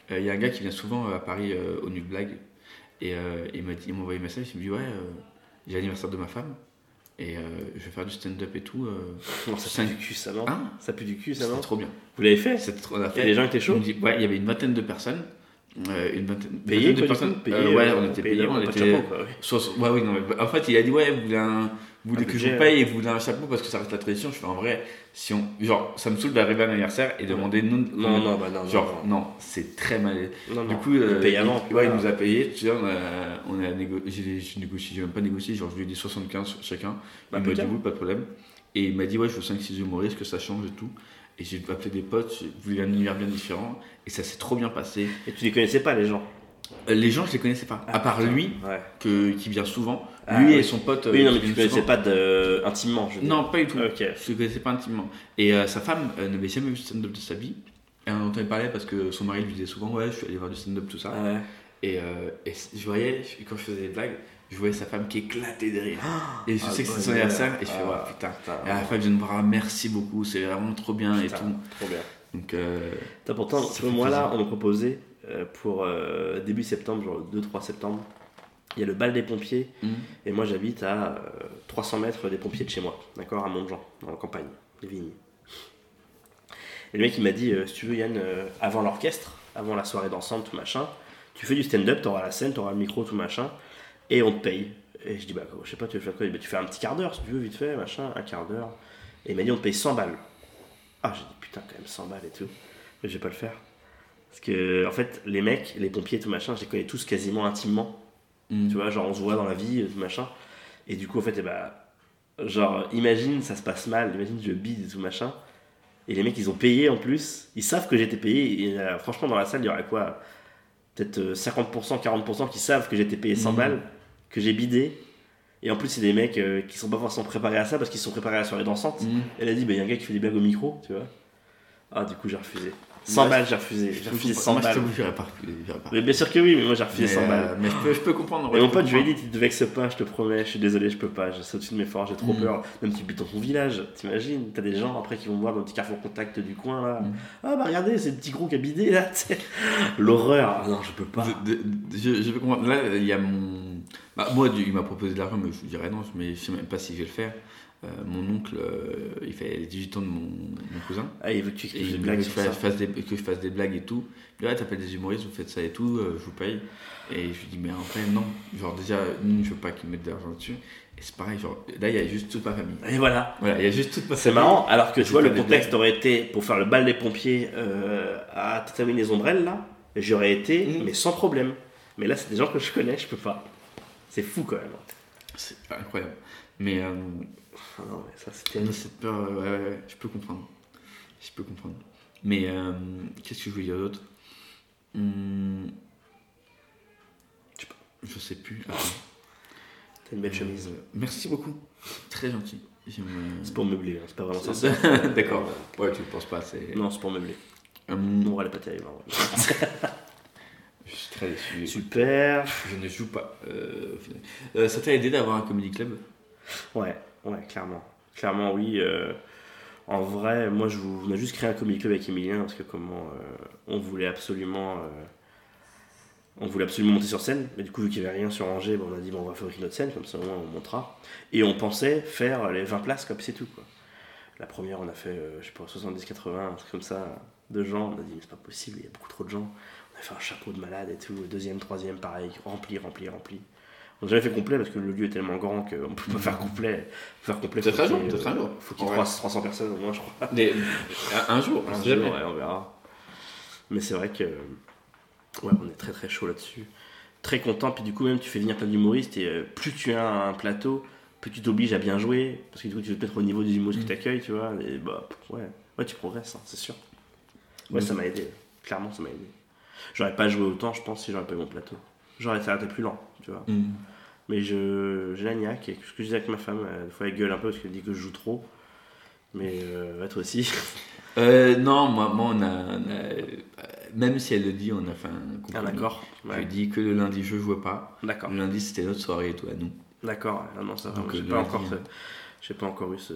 il y a un gars qui vient souvent à Paris au Nuit Blague. Et il m'a envoyé un message. Il me dit Ouais, j'ai l'anniversaire de ma femme. Et euh, je vais faire du stand-up et tout. euh, Non, ça cinq- pue du cul, ça, non Hein? Ça pue du cul, ça, non trop bien. Vous l'avez fait? C'était trop on a Et fait. les gens étaient chauds Il dit, Ouais, il y avait une vingtaine de personnes. Euh, une vingtaine, vingtaine de personnes. Payés, Euh, ouais, on était payés. On était. chapeau, quoi, ouais. oui, non, mais en fait, il a dit Ouais, vous voulez, un, vous voulez Un que je vous paye et vous voulez un chapeau parce que ça reste la tradition. Je fais en vrai, si on, genre, ça me saoule d'arriver à un anniversaire et demander non. Non, non, bah non, non, Genre, non, c'est très mal. Non, Du non. coup, euh, paye avant, il, ouais, il nous a payé. Tu vois, on a, on a négo- j'ai, négocié, j'ai même pas négocié, genre je lui ai dit 75 chacun. Bah, il m'a dit oui, pas de problème. Et il m'a dit, ouais, je veux 5-6 humoristes, que ça change et tout. Et j'ai appelé des potes, j'ai voulu un univers bien différent. Et ça s'est trop bien passé. Et tu les connaissais pas, les gens? Les gens, je les connaissais pas. à part putain. lui, Ouais. que, qui vient souvent. Ah, lui et son pote. euh, Oui, non, mais tu viennent connaissais pas de... intimement, je veux dire. Non, pas du tout. Ok. Je ne connaissais pas intimement. Et euh, sa femme euh, n'avait jamais vu stand-up de sa vie. Et on entendait parler parce que son mari lui disait souvent Ouais, je suis allé voir du stand-up, tout ça. Ah ouais. Et, euh, je voyais, je- quand je faisais des blagues, je voyais sa femme qui éclatait de rire. Et je Ah, sais que c'était son anniversaire. Et je fais Ah, Ouais, putain. putain. Et à la fin, elle vient de me voir Ah, Merci beaucoup, c'est vraiment trop bien et tout. Trop bien. Donc, euh, pourtant, moi là, on me proposait euh, pour euh, début septembre, genre 2-3 septembre, il y a le bal des pompiers, hmm. et moi j'habite à euh, 300 mètres des pompiers de chez moi, d'accord, à Montjean, dans la campagne, les vignes. Et le mec il m'a dit, euh, si tu veux Yann, euh, avant l'orchestre, avant la soirée dansante, tout machin, tu fais du stand-up, t'auras la scène, t'auras le micro, tout machin, et on te paye. Et je dis, bah je sais pas, tu veux faire quoi? Il dit, bah, tu fais un petit quart d'heure si tu veux, vite fait, machin, un quart d'heure. Et il m'a dit, on te paye 100 balles. Ah, j'ai dit, putain, quand même 100 balles et tout. Mais je vais pas le faire. Parce que, en fait, les mecs, les pompiers, tout machin, je les connais tous quasiment intimement. Hmm. Tu vois, genre, on se voit dans la vie, tout machin. Et du coup, en fait, eh genre, imagine, ça se passe mal, imagine, je bide et tout machin. Et les mecs, ils ont payé en plus. Ils savent que j'ai été payé. Et euh, franchement, dans la salle, il y aurait quoi? Peut-être euh, 50%, 40% qui savent que j'ai été payé 100 Mhm. balles, que j'ai bidé. Et en plus, c'est des mecs euh, qui sont pas forcément préparés à ça parce qu'ils sont préparés à la soirée dansante. Hmm. Elle a dit, bah, il y a un gars qui fait des blagues au micro, tu vois. Ah, du coup, j'ai refusé. 100 Moi, balles, j'ai refusé. J'ai refusé 100 Moi, je balles. t'avoue, j'irais pas pas. Mais bien sûr que oui, mais moi j'ai refusé Mais, 100 euh, balles. mais je peux, comprendre. Et mon pote, je lui ai dit, tu te vexes pas, je te promets, je suis désolé, je peux pas, je- au-dessus de mes forces, j'ai trop Mm. peur. Même tu habites dans ton village, t'imagines, t'as des gens après qui vont voir dans le petit carrefour contact du coin là. Mm. Ah bah regardez, c'est le petit gros qui a bidé là, tu sais. L'horreur, Ah non, je peux pas. Je, peux comprendre. Là, il y a mon. Bah, moi, il m'a proposé de l'argent, mais je dirais non, mais je sais même pas si je vais le faire. Euh, mon oncle, euh, il fait les 18 ans de mon, mon cousin. Ah, il veut que tu écrives des blagues que, sur je ça. fasse, des, que je fasse des blagues et tout. Il dit, ouais, t'appelles des humoristes, vous faites ça et tout, euh, je vous paye. Et je lui dis, mais en fait, non. Genre, déjà, je veux pas qu'ils mettent de l'argent dessus. Et c'est pareil, genre, là, il y a juste toute ma famille. Et voilà. Voilà, il y a juste toute ma C'est famille. marrant, alors que tu vois, le contexte aurait été pour faire le bal des pompiers à Tatami les ombrelles là, j'aurais été, Mm. mais sans problème. Mais là, c'est des gens que je connais, je peux pas. C'est fou quand même. C'est incroyable. Mais. Ah non, mais ça, c'était. Cette peur, ouais, ouais, ouais, je peux comprendre. Je peux comprendre. Mais euh, qu'est-ce que je voulais dire d'autre? Hum, Je sais plus. Attends. T'as une belle chemise. Euh, merci beaucoup. Très gentil. J'aime, euh, C'est pour meubler, hein, c'est pas vraiment ça. D'accord. Ouais, tu ne penses pas. C'est... Non, c'est pour meubler. Hum, Non, elle est pas terrible. hein. je suis très déçu. Super. Je ne joue pas. Euh, au final. Ça t'a aidé d'avoir un comedy club? Ouais, ouais, clairement. Clairement, oui. euh, en vrai, moi, je vous, on a juste créé un comedy club avec Emilien parce que comment euh, on voulait absolument. euh, on voulait absolument monter sur scène, mais du coup, vu qu'il n'y avait rien sur Angers, ben, on a dit bon, on va fabriquer notre scène, comme ça au moins on montera. Et on pensait faire les 20 places, comme c'est tout. La première, on a fait, je sais pas, 70-80, un truc comme ça, de gens. On a dit, mais c'est pas possible, il y a beaucoup trop de gens. On a fait un chapeau de malade et tout. Deuxième, troisième, pareil, rempli, rempli, rempli. On n'a jamais fait complet parce que le lieu est tellement grand qu'on ne peut pas faire complet. Faire complet Peut-être faut un jour, peut-être un euh, jour. Faut qu'il y ait Ouais. 300 300 personnes au moins, je crois. Un jour, Un jour, ouais, on verra. Mais c'est vrai que ouais, on est très très chaud là-dessus. Très content. Puis du coup, même tu fais venir plein d'humoristes et euh, plus tu as un plateau, plus tu t'obliges à bien jouer. Parce que du coup, tu veux te mettre au niveau des humoristes Mm. qui t'accueillent, tu vois. Et bah, ouais, ouais tu progresses, hein, c'est sûr. Ouais, Mm. ça m'a aidé. Clairement, ça m'a aidé. J'aurais pas joué autant, je pense, si j'aurais pas eu mon plateau. J'aurais été plus lent, tu vois. Mm. Mais je, j'ai la niaque. Et ce que je disais avec ma femme, euh, des fois elle gueule un peu parce qu'elle dit que je joue trop. Mais euh, toi aussi. Euh, non, moi, moi on, a, on a- Même si elle le dit, on a fait un Ah, compromis. d'accord. Je Ouais. ai dit que le lundi, je jouais pas. D'accord. Le lundi, c'était notre soirée et tout à nous. D'accord. Ah non, ça va. Donc, J'ai pas, encore hein. ce- j'ai pas encore eu ce,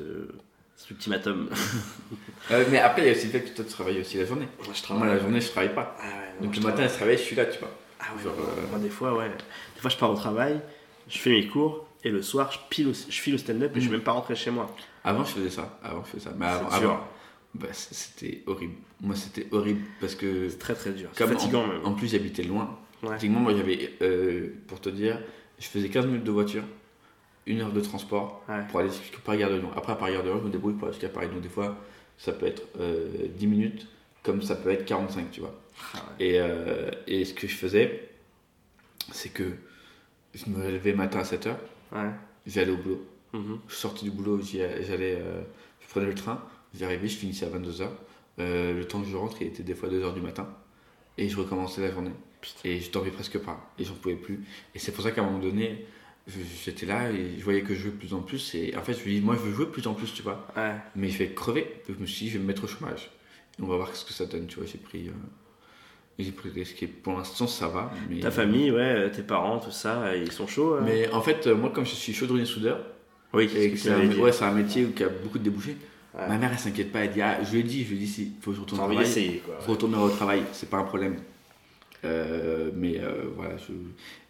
cet ultimatum. Euh, mais après, il y a aussi le fait que toi, tu travailles aussi la journée. Moi, je Moi, la journée, je travaille pas. Ah ouais, non, Donc je le matin, travaille. elle se réveille, je suis là, tu vois. Ah ouais, Genre, non, euh, moi des fois, ouais. Des fois, je pars au travail, je fais mes cours, et le soir, je, pile au- je file au stand-up et je suis Mm. même pas rentré chez moi. Avant, je faisais ça. Avant, je faisais ça. Mais avant, bah, c'était horrible. Moi, c'était horrible parce que. C'est très très dur. C'est fatigant en, même. En plus, j'habitais loin. Ouais. Pratiquement, moi, j'avais, euh, pour te dire, je faisais 15 minutes de voiture, une heure de transport Ouais. pour aller jusqu'à Paris-Gare de Lyon. Après, à Paris-Gare de Lyon, je me débrouille pour aller jusqu'à Paris. Donc, des fois, ça peut être euh, 10 minutes, comme ça peut être 45, tu vois. Ah ouais. Et, euh, et ce que je faisais, c'est que je me levais matin à 7h, Ouais. j'allais au boulot. Mhm. Je sortais du boulot, j'allais, euh, je prenais le train, j'arrivais, je finissais à 22h. le temps que je rentre, il était des fois 2h du matin. Et je recommençais la journée. Et je dormais presque pas. Et j'en pouvais plus. Et c'est pour ça qu'à un moment donné, j'étais là et je voyais que je jouais de plus en plus. Et en fait, je me dis, moi, je veux jouer de plus en plus, tu vois. Ouais. Mais je vais crever. Donc, je me suis dit, je vais me mettre au chômage. Et on va voir ce que ça donne, tu vois. J'ai pris, euh, j'ai pris le risque. Et pour l'instant, ça va. Mais, Ta famille, ouais, tes parents, tout ça, ils sont chauds. euh Mais en fait, euh, moi, comme je suis chaudronnier soudeur, oui, c'est ce un, ouais, métier où il y a beaucoup de débouchés. Ouais. Ma mère, elle s'inquiète pas. Elle dit, ah, je lui ai dit, je lui ai dit, si, faut que je retourne au travail. d'essayer, quoi. Faut retourner au travail, c'est pas un problème. Euh, mais euh, voilà. je-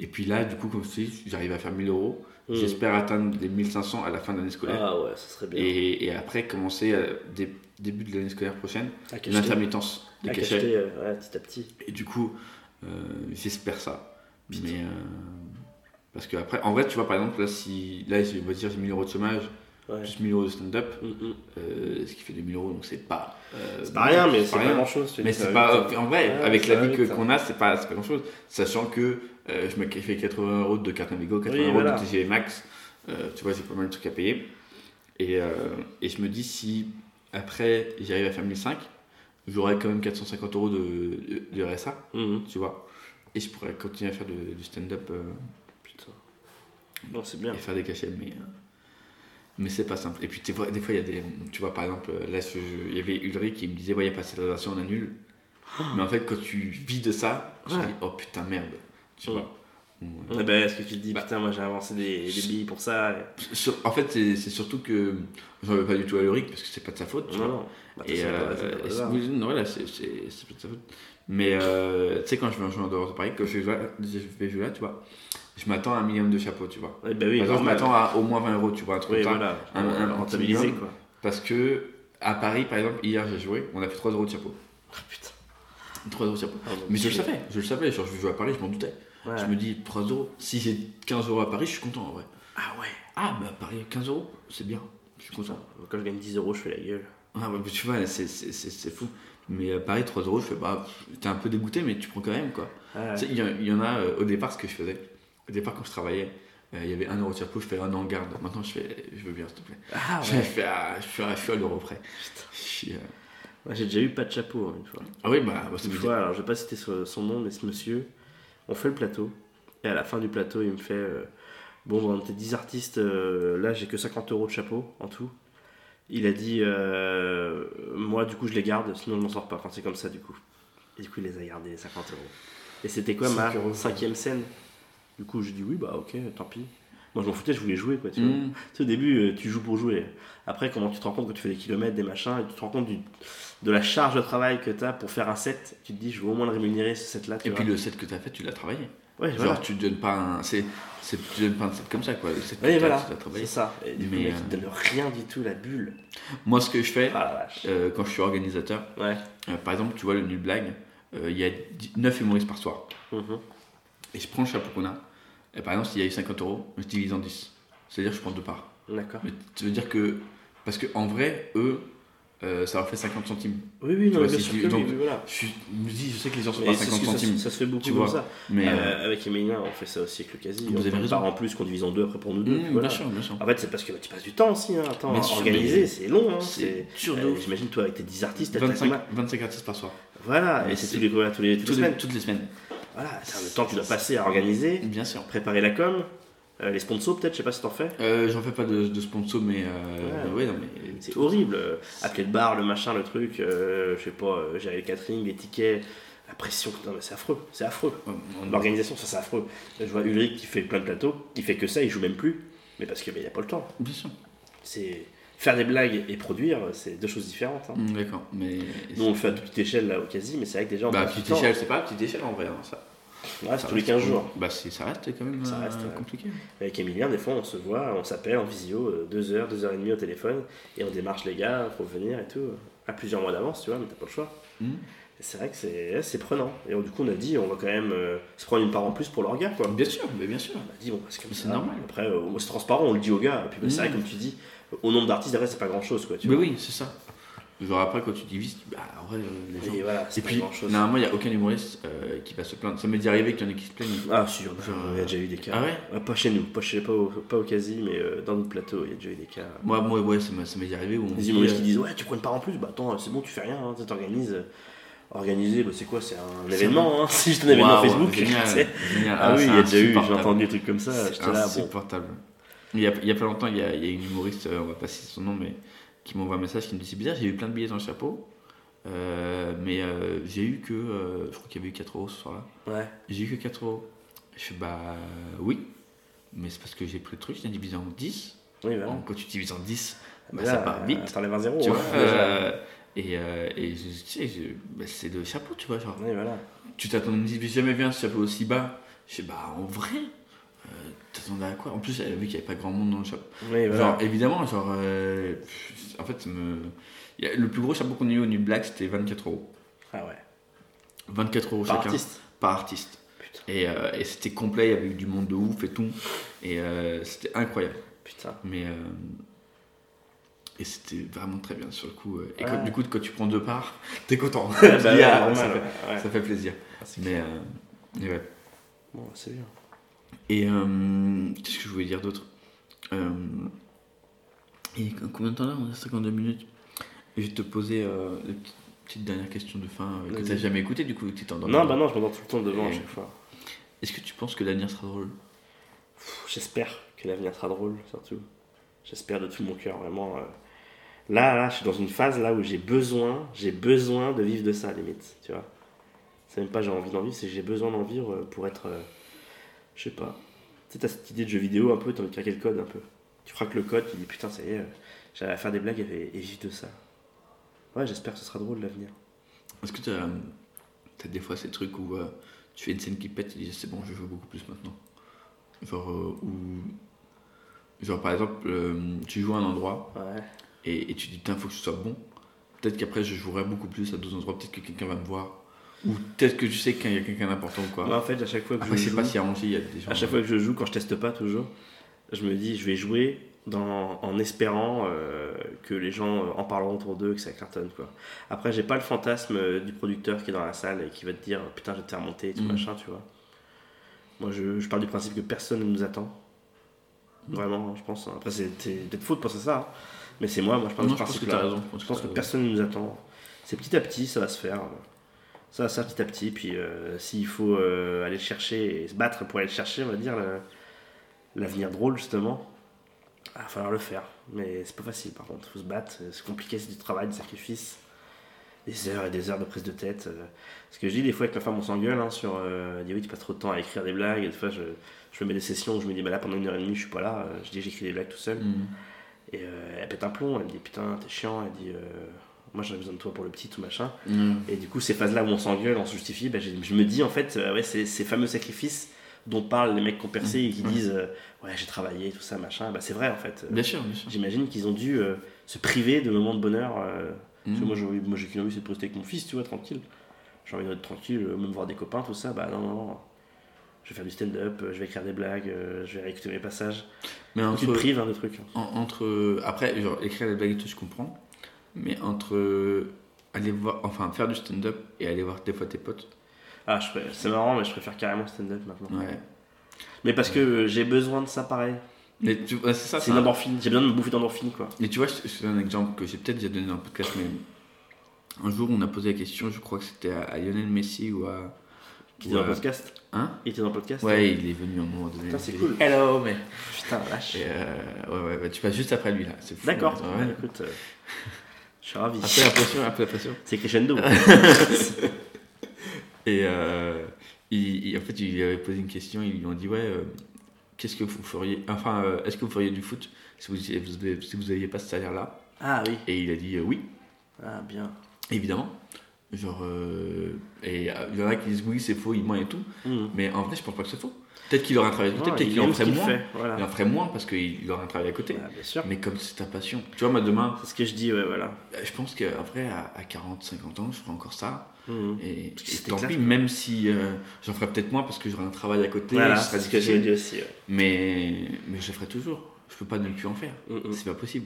Et puis là, du coup, comme je te dis, j'arrive à faire 1000 euros. Mm. J'espère atteindre les 1500 à la fin de l'année scolaire. Ah ouais, ça serait bien. Et, et après, commencer euh, dès début de l'année scolaire prochaine, l'intermittence des cachets. euh, ouais, petit à petit. Et du coup, euh, j'espère ça. Mais euh, parce que après, en vrai, tu vois, par exemple, là, si là, je vais dire j'ai 1000 euros de chômage, Ouais. plus 1000 euros de stand-up, Mm, mm. euh, ce qui fait 2000 euros, donc c'est pas. C'est pas rien, mais c'est c'est pas grand chose. mais c'est pas. En vrai, Ouais, avec la va vie qu'on a, c'est pas, c'est pas grand chose. Sachant que je me fais 80 euros de carte Navigo, 80 euros voilà. de TGV Max. tu vois, j'ai pas mal de trucs à payer. Et, et je me dis, si après j'arrive à faire 1005, j'aurai quand même 450 euros de, de, de RSA, Mhm. tu vois. Et je pourrais continuer à faire du stand-up euh, Putain. Non, c'est bien. et faire des cachets, mais. euh, mais c'est pas simple. Et puis des fois, des fois, il y a des. Tu vois, par exemple, là, je- je- il y avait Ulrich qui me disait, ouais, il n'y a pas cette réservation, on annule. Mais en fait, quand tu vis de ça, tu te Ouais. dis, oh putain, merde. Tu Mm. vois. Ouais. Eh ben, est-ce que tu te dis, Bah. putain, moi j'ai avancé des, des billes pour ça et- Sur- en fait, c'est c'est surtout que. J'en veux pas du tout à Ulrich parce que c'est pas de sa faute. tu Non, vois. non. Bah, Et c'est pas- euh, de sa faute. Mais euh, tu sais, quand je vais en dehors de Paris, quand je vais jouer, là, tu vois, je m'attends à un minimum de chapeaux, tu vois. Eh ben oui, Par exemple, je m'attends à au moins 20 euros, tu vois, un truc Oui, voilà. un- un- quoi. Parce que à Paris, par exemple, hier j'ai joué, on a fait 3 euros de chapeau. Ah, putain. 3 euros de chapeau. Ah, bon, Mais je le savais, je le savais, genre je vais jouer à Paris, je m'en doutais. Ouais. Je me dis 3 euros, si j'ai 15 euros à Paris, je suis content en vrai. Ah ouais. Ah, bah Paris, 15 euros, c'est bien, je suis content. Quand je gagne 10 euros, je fais la gueule. Ah ouais, mais tu vois, c'est- c'est c'est- c'est fou. Mais à Paris, 3 euros, je fais bah, t'es un peu dégoûté, mais tu prends quand même quoi. Ouais. Sais, il y, en- il y en a euh, au départ ce que je faisais. Au départ, quand je travaillais, euh, il y avait 1 euro de chapeau, je fais un an en garde. Maintenant, je fais, je veux bien, s'il te plaît. Ah ouais. je fais à, je suis à l'euro près. Je suis, euh, Moi, j'ai déjà eu pas de chapeau hein, une fois. Ah oui, bah, bah, c'est Une fois, alors je vais pas citer son nom, mais ce monsieur, on fait le plateau, et à la fin du plateau, il me fait euh, Bon, on était 10 artistes, euh, là j'ai que 50 euros de chapeau en tout. Il a dit euh, Moi, du coup, je les garde, sinon je m'en sors pas. Enfin, c'est comme ça, du coup. Et du coup, il les a gardés, les 50 euros. Et c'était quoi ma 5 euros. cinquième scène? Du coup, j'ai dit Oui, bah ok, tant pis. Moi, je m'en foutais, je voulais jouer, quoi. Tu, Mm. vois. Tu sais, au début, tu joues pour jouer. Après, comment tu te rends compte quand tu fais des kilomètres, des machins, et tu te rends compte du- de la charge de travail que tu as pour faire un set, tu te dis, je veux au moins le rémunérer, ce set-là. Et vois. puis le set que tu as fait, tu l'as travaillé. Ouais, Genre, voilà. tu donnes pas un. C'est, c'est, tu donnes pas un set comme ça, quoi. Le set t'as- voilà, tu l'as travaillé. c'est ça. Et du coup, Mais, le mec, euh, donne rien du tout, la bulle. Moi, ce que je fais, Ah euh, quand je suis organisateur, Ouais. euh, par exemple, tu vois, le nul blague, euh, il y a 9 humoristes par soir. Mhm. Et je prends le chapeau qu'on a. Et par exemple, s'il y a eu 50 euros, je divise en 10. C'est-à-dire je prends deux parts. D'accord. Mais tu veux dire que. Parce qu'en vrai, eux, euh, ça leur fait 50 centimes. Oui, oui, non, vois, mais bien sûr tu- que oui, donc, oui, voilà. Je, me dis, je sais que les gens sont pas à c'est ce 50 que ça, centimes. ça se fait beaucoup tu comme vois. ça. Mais. Euh, euh, avec Emilien, on fait ça aussi avec le quasi. Vous on avez raison. part en plus qu'on divise en deux après pour nous deux. mmh, puis voilà. Bien sûr, bien sûr. En fait, c'est parce que tu passes du temps aussi. Hein. Attends, Bien sûr, organiser, mais c'est long. Hein. c'est euh. J'imagine toi avec tes 10 artistes, t'as t'as 25, combien 25 artistes par soir. Voilà, et c'est tous les, tous les, toutes les Toutes les, semaines. toutes les semaines. Voilà, c'est le temps que tu dois passer à organiser, Bien sûr. préparer la com, euh, les sponsors peut-être, je sais pas si t'en fais. Euh, J'en fais pas de, de sponsor, mais. Euh, Ouais. ouais, non, mais. C'est horrible. Appeler le bar, le machin, le truc, je sais pas, gérer le catering, les tickets, la pression, mais c'est affreux, c'est affreux. on- on- L'organisation, ça c'est affreux. Je vois Ulrich qui fait plein de plateaux, il fait que ça, il joue même plus, mais parce qu'il n'y a pas le temps. Bien sûr. C'est faire des blagues et produire, c'est deux choses différentes. hein. Mmh, D'accord, mais. Nous on le fait à toute petite échelle là au quasi, mais c'est vrai que déjà on Bah, petite échelle, c'est pas petite échelle en vrai. hein, ça. Ouais, c'est tous les reste 15 quand- jours. Bah, ça reste quand même Ça euh, reste, compliqué. Avec Emilien, des fois on se voit, on s'appelle en visio, euh, deux heures, deux heures et demie au téléphone, et on démarche les gars pour venir et tout, euh, à plusieurs mois d'avance, tu vois, mais t'as pas le choix. Mmh. Et C'est vrai que c'est prenant. Et du coup, on a dit, on va quand même euh, se prendre une part en plus pour leur gars, quoi. Bien sûr, mais bien sûr. On a dit, bon, bah, c'est comme ça. normal. Après, euh, c'est transparent, on le dit aux gars. Et puis, bah, c'est vrai, comme tu dis, au nombre d'artistes, derrière, c'est pas grand chose, quoi. Tu Mais vois. oui, c'est ça. Genre après, quand tu divises, bah, en vrai, euh, les gens. Et voilà, Et puis, normalement, il n'y a aucun humoriste euh, qui va se plaindre. Ça m'est déjà arrivé qu'il y en ait qui se plaignent. Ah, sûr, il y a déjà eu des cas. Ah ouais? Pas chez nous, pas, chez, pas, au, pas au quasi, mais euh, dans notre plateau, il y a déjà eu des cas. Moi, moi ouais, ça m'est déjà arrivé où on dit, humoristes euh, qui disent, ouais, tu prends une part en plus, bah attends, c'est bon, tu fais rien, hein, tu t'organises. Organiser, bah, c'est quoi? C'est un événement, hein, c'est juste un événement Waouh, Facebook. génial, génial. Ah, oui, c'est il y a déjà eu, j'ai entendu des trucs comme ça. C'est bon. insupportable. Il y, a, il y a pas longtemps, il y a, il y a une humoriste, euh, on va pas citer son nom, mais qui m'envoie un message qui me dit c'est bizarre, j'ai eu plein de billets dans le chapeau, euh, mais euh, j'ai eu que, euh, je crois qu'il y avait eu 4 euros ce soir-là. Ouais. J'ai eu que 4 euros. Je fais bah oui, mais c'est parce que j'ai pris le truc, j'ai divisé en 10. Oui, voilà. Bon, quand tu divises en 10, bah, Là, ça part vite. T'enlèves un zéro. Tu hein, vois, euh, et, euh, et bah, c'est le chapeau, tu vois. Genre, Oui, voilà. tu t'attends, j'ai jamais vu un chapeau aussi bas. Je sais, bah en vrai, euh, t'attendais à quoi? En plus, elle a vu qu'il n'y avait pas grand monde dans le chapeau. Oui, voilà. Genre, évidemment, genre, euh, en fait, me... le plus gros chapeau qu'on a eu au New Black, c'était 24 euros. Ah ouais. 24 euros Par chacun. artiste? Par artiste. Et, euh, et c'était complet, il y avait eu du monde de ouf et tout. Et euh, c'était incroyable. Putain. Mais. et c'était vraiment très bien sur le coup. Et Ouais. quand- du coup, quand tu prends deux parts, t'es content. Bah ah, normal, ça, fait, ouais, ouais. ça fait plaisir. c'est Mais. euh, et ouais. Bon, c'est bien. Et euh, qu'est-ce que je voulais dire d'autre? Euh, Et combien de temps là? On a 52 minutes. Et je vais te poser euh, la petite, dernière question de fin euh, que Vas-y. t'as jamais écouté du coup, que t'es endormi. Non, bah non, je m'endors tout le temps devant à chaque fois. Est-ce que tu penses que l'avenir sera drôle? J'espère que l'avenir sera drôle, surtout. J'espère de tout mon cœur, vraiment. euh. Là, là, je suis dans une phase là où j'ai besoin, j'ai besoin de vivre de ça, limite, tu vois. C'est même pas j'ai envie d'en vivre, c'est que j'ai besoin d'en vivre pour être, je sais pas. Tu sais, t'as cette idée de jeu vidéo un peu, t'as envie de craquer le code un peu. Tu frappes le code, tu dis putain, ça y est, j'allais à faire des blagues et, et vivre de ça. Ouais, j'espère que ce sera drôle l'avenir. Est-ce que t'as as des fois ces trucs où euh, tu fais une scène qui pète et tu dis c'est bon, je veux beaucoup plus maintenant Genre, euh, où. Genre par exemple, euh, tu joues à un endroit Ouais. et, et tu dis putain, faut que ce soit bon. Peut-être qu'après je jouerai beaucoup plus à d'autres endroits, peut-être que quelqu'un va me voir. Ou peut-être que tu sais qu'il y a quelqu'un d'important ou quoi. Moi, en fait, à chaque fois que Après, je joue, pas si arrangé, il y a des gens. à chaque fois que je joue, quand je teste pas toujours, je me dis, je vais jouer dans, en espérant euh, que les gens euh, en parleront autour d'eux, que ça cartonne. Quoi. Après, j'ai pas le fantasme euh, du producteur qui est dans la salle et qui va te dire, putain, je vais te faire monter, et tout Mhm. machin, tu vois. Moi, je, je pars du principe que personne ne nous attend. Vraiment, hein, je pense. Après, c'est peut-être faux de penser ça. hein. Mais c'est moi, moi, je pars Non, du je pense que t'as là. raison. Je pense que personne ne nous attend. C'est petit à petit, ça va se faire. Ça faire petit à petit. Puis euh, s'il faut euh, aller le chercher et se battre pour aller le chercher, on va dire, l'avenir drôle, justement, il va falloir le faire. Mais c'est pas facile, par contre. Il faut se battre. C'est compliqué, c'est du travail, du sacrifice. des heures et des heures de prise de tête. euh. Parce que je dis des fois avec ma femme on s'engueule hein, sur euh, elle dit oui tu passes trop de temps à écrire des blagues et des fois je, je me mets des sessions où je me dis bah là pendant une heure et demie je suis pas là, euh, je dis j'écris des blagues tout seul. Mm. Et euh, elle pète un plomb, elle me dit putain t'es chiant, elle dit euh, moi j'avais besoin de toi pour le petit tout machin. Mm. Et du coup ces phases là où on s'engueule, on se justifie, bah, je me dis en fait euh, ouais ces fameux sacrifices dont parlent les mecs qui ont percé et qui Ouais. disent euh, ouais j'ai travaillé tout ça machin, bah c'est vrai en fait. Bien sûr, sûr. J'imagine qu'ils ont dû euh, se priver de moments de bonheur. parce que Mm. moi, j'ai moi, j'ai qu'une envie, c'est de rester avec mon fils, tu vois, tranquille. J'ai envie d'être tranquille, même voir des copains, tout ça. Bah non, non, non. Je vais faire du stand-up, je vais écrire des blagues, je vais réécouter mes passages. Mais Donc, tu te entre, prives hein, de trucs. en- entre. Après, genre, écrire des blagues et tout, je comprends. Mais entre aller voir. Enfin, faire du stand-up et aller voir des fois tes potes. Ah, je préfère- c'est marrant, mais je préfère carrément stand-up maintenant. Ouais. Mais parce que j'ai besoin de ça pareil. Mais tu- ouais, c'est ça, C'est c'est une un- endorphine, j'ai besoin de me bouffer d'endorphine, quoi. Et tu vois, donne un exemple que j'ai peut-être déjà donné dans le podcast, mais un jour on a posé la question, je crois que c'était à, Lionel Messi ou à. Il était dans le podcast Hein Il était dans le podcast Ouais, il est venu à un moment donné. Putain, c'est cool. Hello, mais. Putain. Et euh, ouais, ouais, bah, tu passes juste après lui là. C'est fou. D'accord, ouais, écoute, euh, je suis ravi. Un peu la pression, peu la pression. C'est crescendo. Et euh, il, il- en fait, il lui avait posé une question, ils lui ont dit Ouais, euh, qu'est-ce que vous feriez Enfin, euh, est-ce que vous feriez du foot si vous vous, si vous pas ce salaire-là? Ah oui. Et il a dit Oui, Ah bien. évidemment. Genre, et il y en a qui disent oui, c'est faux, il ment et tout. Mhm. Mais en vrai, je pense pas que c'est faux. Peut-être qu'il aurait un travail à côté, Ouais, peut-être il qu'il en ferait moins. fait, voilà. Il en ferait moins parce qu'il il aurait un travail à côté. Ah, bien sûr. Mais comme c'est ta passion. Tu vois, moi demain, C'est ce que je dis, ouais, voilà. euh, je pense qu'après, à, à 40, 50 ans, je ferai encore ça. Mhm. Et, tant pis, même si euh, j'en ferai peut-être moins parce que j'aurai un travail à côté, Voilà, ce sera ce que j'ai difficile. dit aussi. ouais. Mais, mais je le ferai toujours. Je peux pas ne plus en faire. Mhm. C'est pas possible.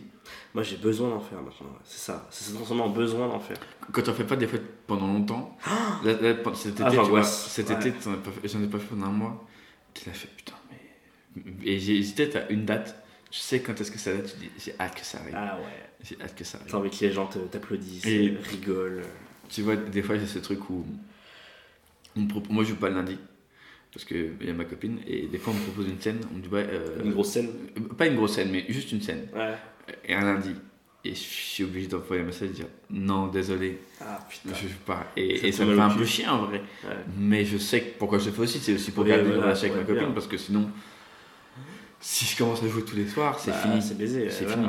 Moi, j'ai besoin d'en faire maintenant. C'est ça. C'est transformé besoin d'en faire. Quand tu en fais pas des fois pendant longtemps, là, là, cet été, Ah, tu vois, cet Ouais. été, t'en j'en ai pas fait pendant un mois. Tu l'as fait, putain, mais. Et j'ai hésité à une date. Je sais quand est-ce que ça va, tu dis, j'ai hâte que ça arrive. Ah ouais. J'ai hâte que ça arrive. T'as envie que les gens t'applaudissent, Et- rigolent. Tu vois, des fois, j'ai ce truc où. on me propo- Moi, je joue pas le lundi. Parce qu'il y a ma copine. Et des fois, on me propose une scène. On me dit, ouais. euh, Une grosse scène? Pas une grosse scène, mais juste une scène. Ouais. Et un lundi. Et je suis obligé d'envoyer un message et dire, non, désolé, Ah putain. je joue pas. Et Ça et te ça me fait un peu chier en vrai. Ouais. Mais je sais que pourquoi je le fais aussi, c'est aussi pour Oui, garder voilà, relation avec ouais, ma copine, bien. parce que sinon, si je commence à jouer tous les soirs, c'est Bah, fini. C'est baisé. C'est ouais, fini.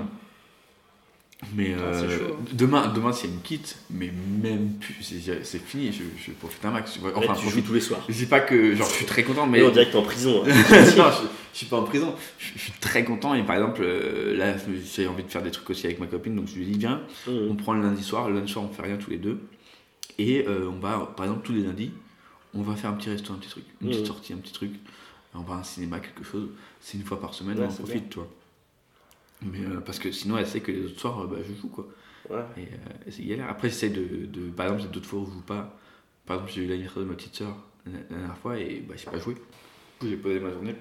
Mais Ah, euh, chaud, hein. demain, demain s'il y a une quitte, mais même plus, c'est fini, je, je profite un max. tu vois. Ouais, Enfin, tu joues profite. tous les soirs. Je dis pas que genre, je suis très content, mais. Mais on dirait que t'es en prison. hein. non, je, je suis pas en prison. Je, je suis très content. Et par exemple, euh, là, j'ai envie de faire des trucs aussi avec ma copine, donc je lui dis viens, Mhm. on prend le lundi soir. Le lundi soir, on fait rien tous les deux. Et euh, on va, par exemple, tous les lundis, on va faire un petit resto, un petit truc, une petite Mhm. sortie, un petit truc. On va à un cinéma, quelque chose. C'est une fois par semaine, Ouais, on en profite, toi. Mais euh, parce que sinon, elle sait que les autres soirs, euh, bah, je joue quoi. Ouais. Et, euh, et c'est galère. Après, j'essaie de, de. Par exemple, d'autres fois où je joue pas. Par exemple, j'ai eu l'anniversaire de ma petite soeur la, la dernière fois et bah, j'ai pas joué. Du coup, j'ai posé ma journée.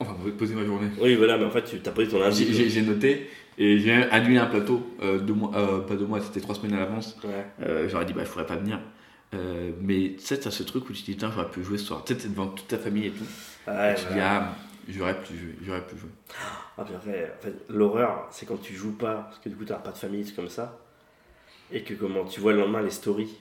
Enfin, posé ma journée. Oui, voilà, mais en fait, tu t'as posé ton lundi. J'ai- noté et j'ai annulé un plateau, euh, deux mois, euh, pas deux mois, c'était trois semaines à l'avance. Ouais. Euh, J'aurais dit, bah, je pourrais pas venir. Euh, mais tu sais, t'as ce truc où tu te dis, putain, j'aurais pu jouer ce soir. Tu sais, devant toute ta famille et tout. Ouais, et tu te dis, ah, j'aurais pu jouer. J'aurais pu jouer. Ah, puis après, en fait, l'horreur, c'est quand tu joues pas, parce que du coup, t'as pas de famille, c'est comme ça. Et que comment tu vois le lendemain les stories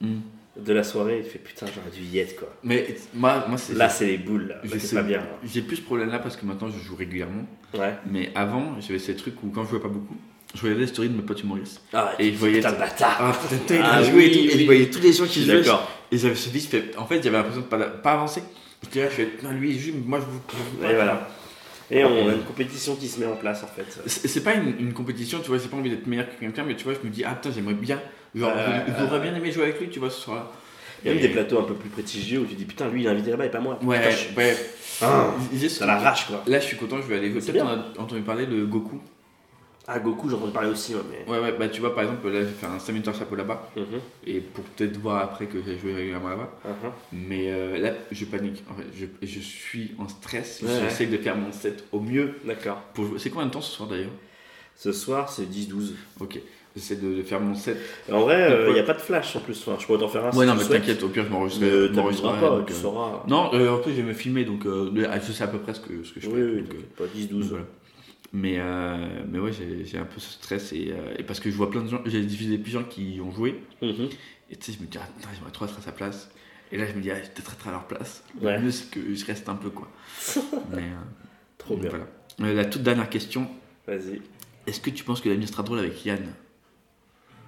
Hmm. de la soirée, et tu fais putain, j'aurais dû y être quoi. Mais moi, moi c'est. Là, c'est les boules, là. Là, j'ai c'est ce- pas bien. J'ai plus ce problème-là parce que maintenant je joue régulièrement. Ouais. Mais avant, j'avais ces trucs où quand je jouais pas beaucoup, je regardais les stories de mes potes humoristes. Ah, Et je voyais. putain, le bâtard. Ah putain, il Ah a joué oui, et tout. Et oui. je voyais tous les gens qui jouaient. d'accord. Et j'avais ce vice. En fait, j'avais l'impression de pas, pas avancer. Je fais, lui il joue, mais moi je vous. je Et voilà. Et on a une compétition qui se met en place en fait. C'est pas une, une compétition, tu vois, j'ai pas envie d'être meilleur que quelqu'un, mais tu vois, je me dis, ah putain, j'aimerais bien. Genre, Ouais, je- j'aurais bien aimé jouer avec lui, tu vois, ce soir-là. Il y a même des plateaux un peu plus prestigieux où tu dis putain, lui il est invité là-bas et pas moi. Ouais, Putain, je ouais. Ah, ça truc. l'arrache quoi. Là, je suis content, je vais aller. On a entendu parler de Goku. Ah, Goku, j'en entendu parler aussi, ouais, mais. Ouais, ouais, bah tu vois, par exemple, là, j'ai fait un 5 minutes chapeau là-bas. Mhm, Et pour peut-être voir après que j'ai joué régulièrement là-bas. mhm. Mais euh, là, je panique. En fait, je, je suis en stress. Ouais. J'essaie de faire mon set au mieux. D'accord. Pour. C'est combien de temps ce soir d'ailleurs? Ce soir, c'est 10-12. Ok. J'essaie de, de faire mon set. Et En vrai, il Ouais. n'y a pas de flash en plus. Enfin, je pourrais t'en faire un si ouais, non, mais t'inquiète, au pire, je m'enregistrerai, pas, donc, tu euh, sauras. Non, euh, en plus, je vais me filmer, donc euh, je sais à peu près ce que, ce que je Oui, fais. oui, donc, euh, t'inquiète pas, 10-12. donc, voilà. Mais, euh, mais ouais, j'ai un peu ce stress et, euh, et parce que je vois plein de gens, j'ai diffusé plusieurs gens qui ont joué. Mhm. Et tu sais, je me dis, ah, j'aimerais trop être à sa place. Et là, je me dis, ah, je vais peut-être être à leur place. Ouais. Le mieux, c'est que je reste un peu, quoi. mais, euh, Trop bien. voilà. Euh, la toute dernière question. Vas-y. Est-ce que tu penses que l'avenir sera drôle avec Yann?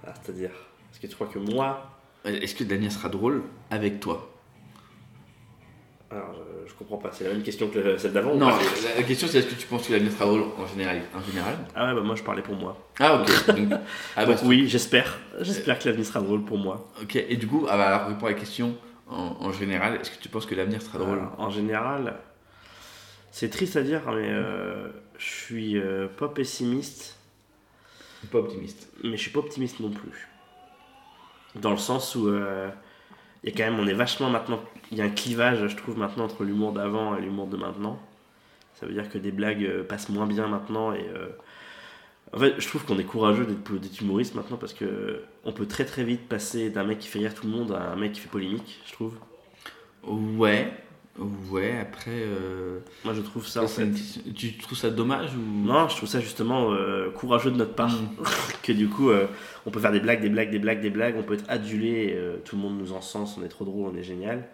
Ah, C'est-à-dire, est-ce que tu crois que moi. Euh, Est-ce que l'avenir sera drôle avec toi? Alors, je, je comprends pas, c'est la même question que le- celle d'avant ou Non, pas la, la question c'est est-ce que tu penses que l'avenir sera drôle en général, en général? Ah ouais, bah moi je parlais pour moi. Ah, ok. Donc, ah, bah, Donc oui, j'espère. J'espère que l'avenir sera drôle pour moi. Ok, et du coup, ah bah, alors réponds à la question en, en général, est-ce que tu penses que l'avenir sera drôle? Alors, en général, c'est triste à dire, mais euh, je suis euh, pas pessimiste, Pas optimiste. mais je suis pas optimiste non plus. Dans le sens où euh, il y a quand même, on est vachement maintenant, il y a un clivage, je trouve, maintenant entre l'humour d'avant et l'humour de maintenant. Ça veut dire que des blagues euh, passent moins bien maintenant et euh, en fait, je trouve qu'on est courageux d'être humoriste maintenant parce que on peut très très vite passer d'un mec qui fait rire tout le monde à un mec qui fait polémique, je trouve. Ouais, ouais, après. euh, Moi, je trouve ça. en c'est fait, une- Tu trouves ça dommage ou? Non, je trouve ça justement euh, courageux de notre part. que du coup, euh, on peut faire des blagues, des blagues, des blagues, des blagues, on peut être adulé, tout le monde nous encense, on est trop drôle, on est génial.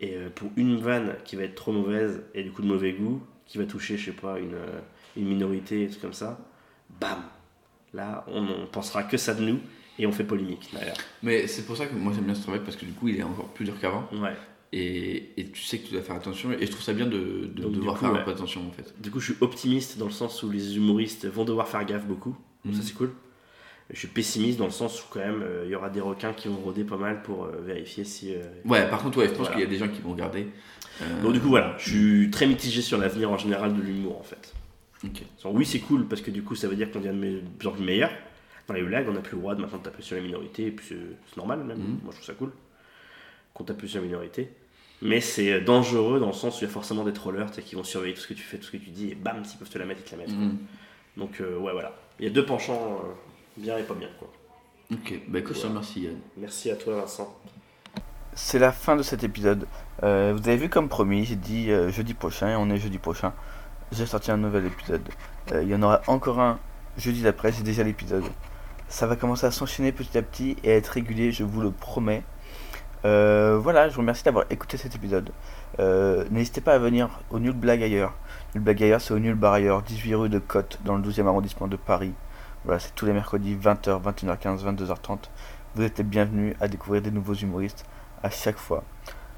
Et euh, pour une vanne qui va être trop mauvaise et du coup de mauvais goût, qui va toucher, je sais pas, une, euh, une minorité, et tout comme ça, bam Là, on, on pensera que ça de nous et on fait polémique d'ailleurs. Mais c'est pour ça que moi j'aime bien ce travail parce que du coup il est encore plus dur qu'avant. Ouais. Et, et tu sais que tu dois faire attention et je trouve ça bien de, de Donc, du devoir coup, faire ouais. un peu attention en fait. Du coup, je suis optimiste dans le sens où les humoristes vont devoir faire gaffe beaucoup. Mhm. ça, c'est cool. Je suis pessimiste dans le sens où, quand même, euh, il y aura des requins qui vont rôder pas mal pour euh, vérifier si. euh, Ouais, par contre, ouais, je pense Voilà. qu'il y a des gens qui vont regarder. Donc, du coup, voilà, je suis très mitigé sur l'avenir en général de l'humour en fait. Genre, oui, c'est cool parce que du coup, ça veut dire qu'on devient de plus en plus meilleur. Dans les blagues, on n'a plus le droit de maintenant taper sur les minorités, et puis c'est normal même. Mhm. Moi, je trouve ça cool qu'on tape plus sur les minorités. Mais c'est dangereux dans le sens où il y a forcément des trollers qui vont surveiller tout ce que tu fais, tout ce que tu dis, et bam, s'ils peuvent te la mettre, ils te la mettent. Mhm. Donc, ouais, voilà. Il y a deux penchants, bien et pas bien, quoi. Ok, bah écoute, je te Voilà. remercie Yann. Merci à toi, Vincent. C'est la fin de cet épisode. Euh, vous avez vu comme promis, j'ai dit euh, jeudi prochain et on est jeudi prochain. J'ai sorti un nouvel épisode. Euh, il y en aura encore un jeudi d'après, c'est déjà l'épisode. Ça va commencer à s'enchaîner petit à petit et à être régulier, je vous le promets. Euh, voilà, je vous remercie d'avoir écouté cet épisode. Euh, N'hésitez pas à venir au Nul Blague ailleurs. Nul Blague ailleurs, c'est au Nul Bar ailleurs, 18 rue de Côte, dans le 12e arrondissement de Paris. Voilà, c'est tous les mercredis 20h, 21h15, 22h30. Vous êtes les bienvenus à découvrir des nouveaux humoristes à chaque fois.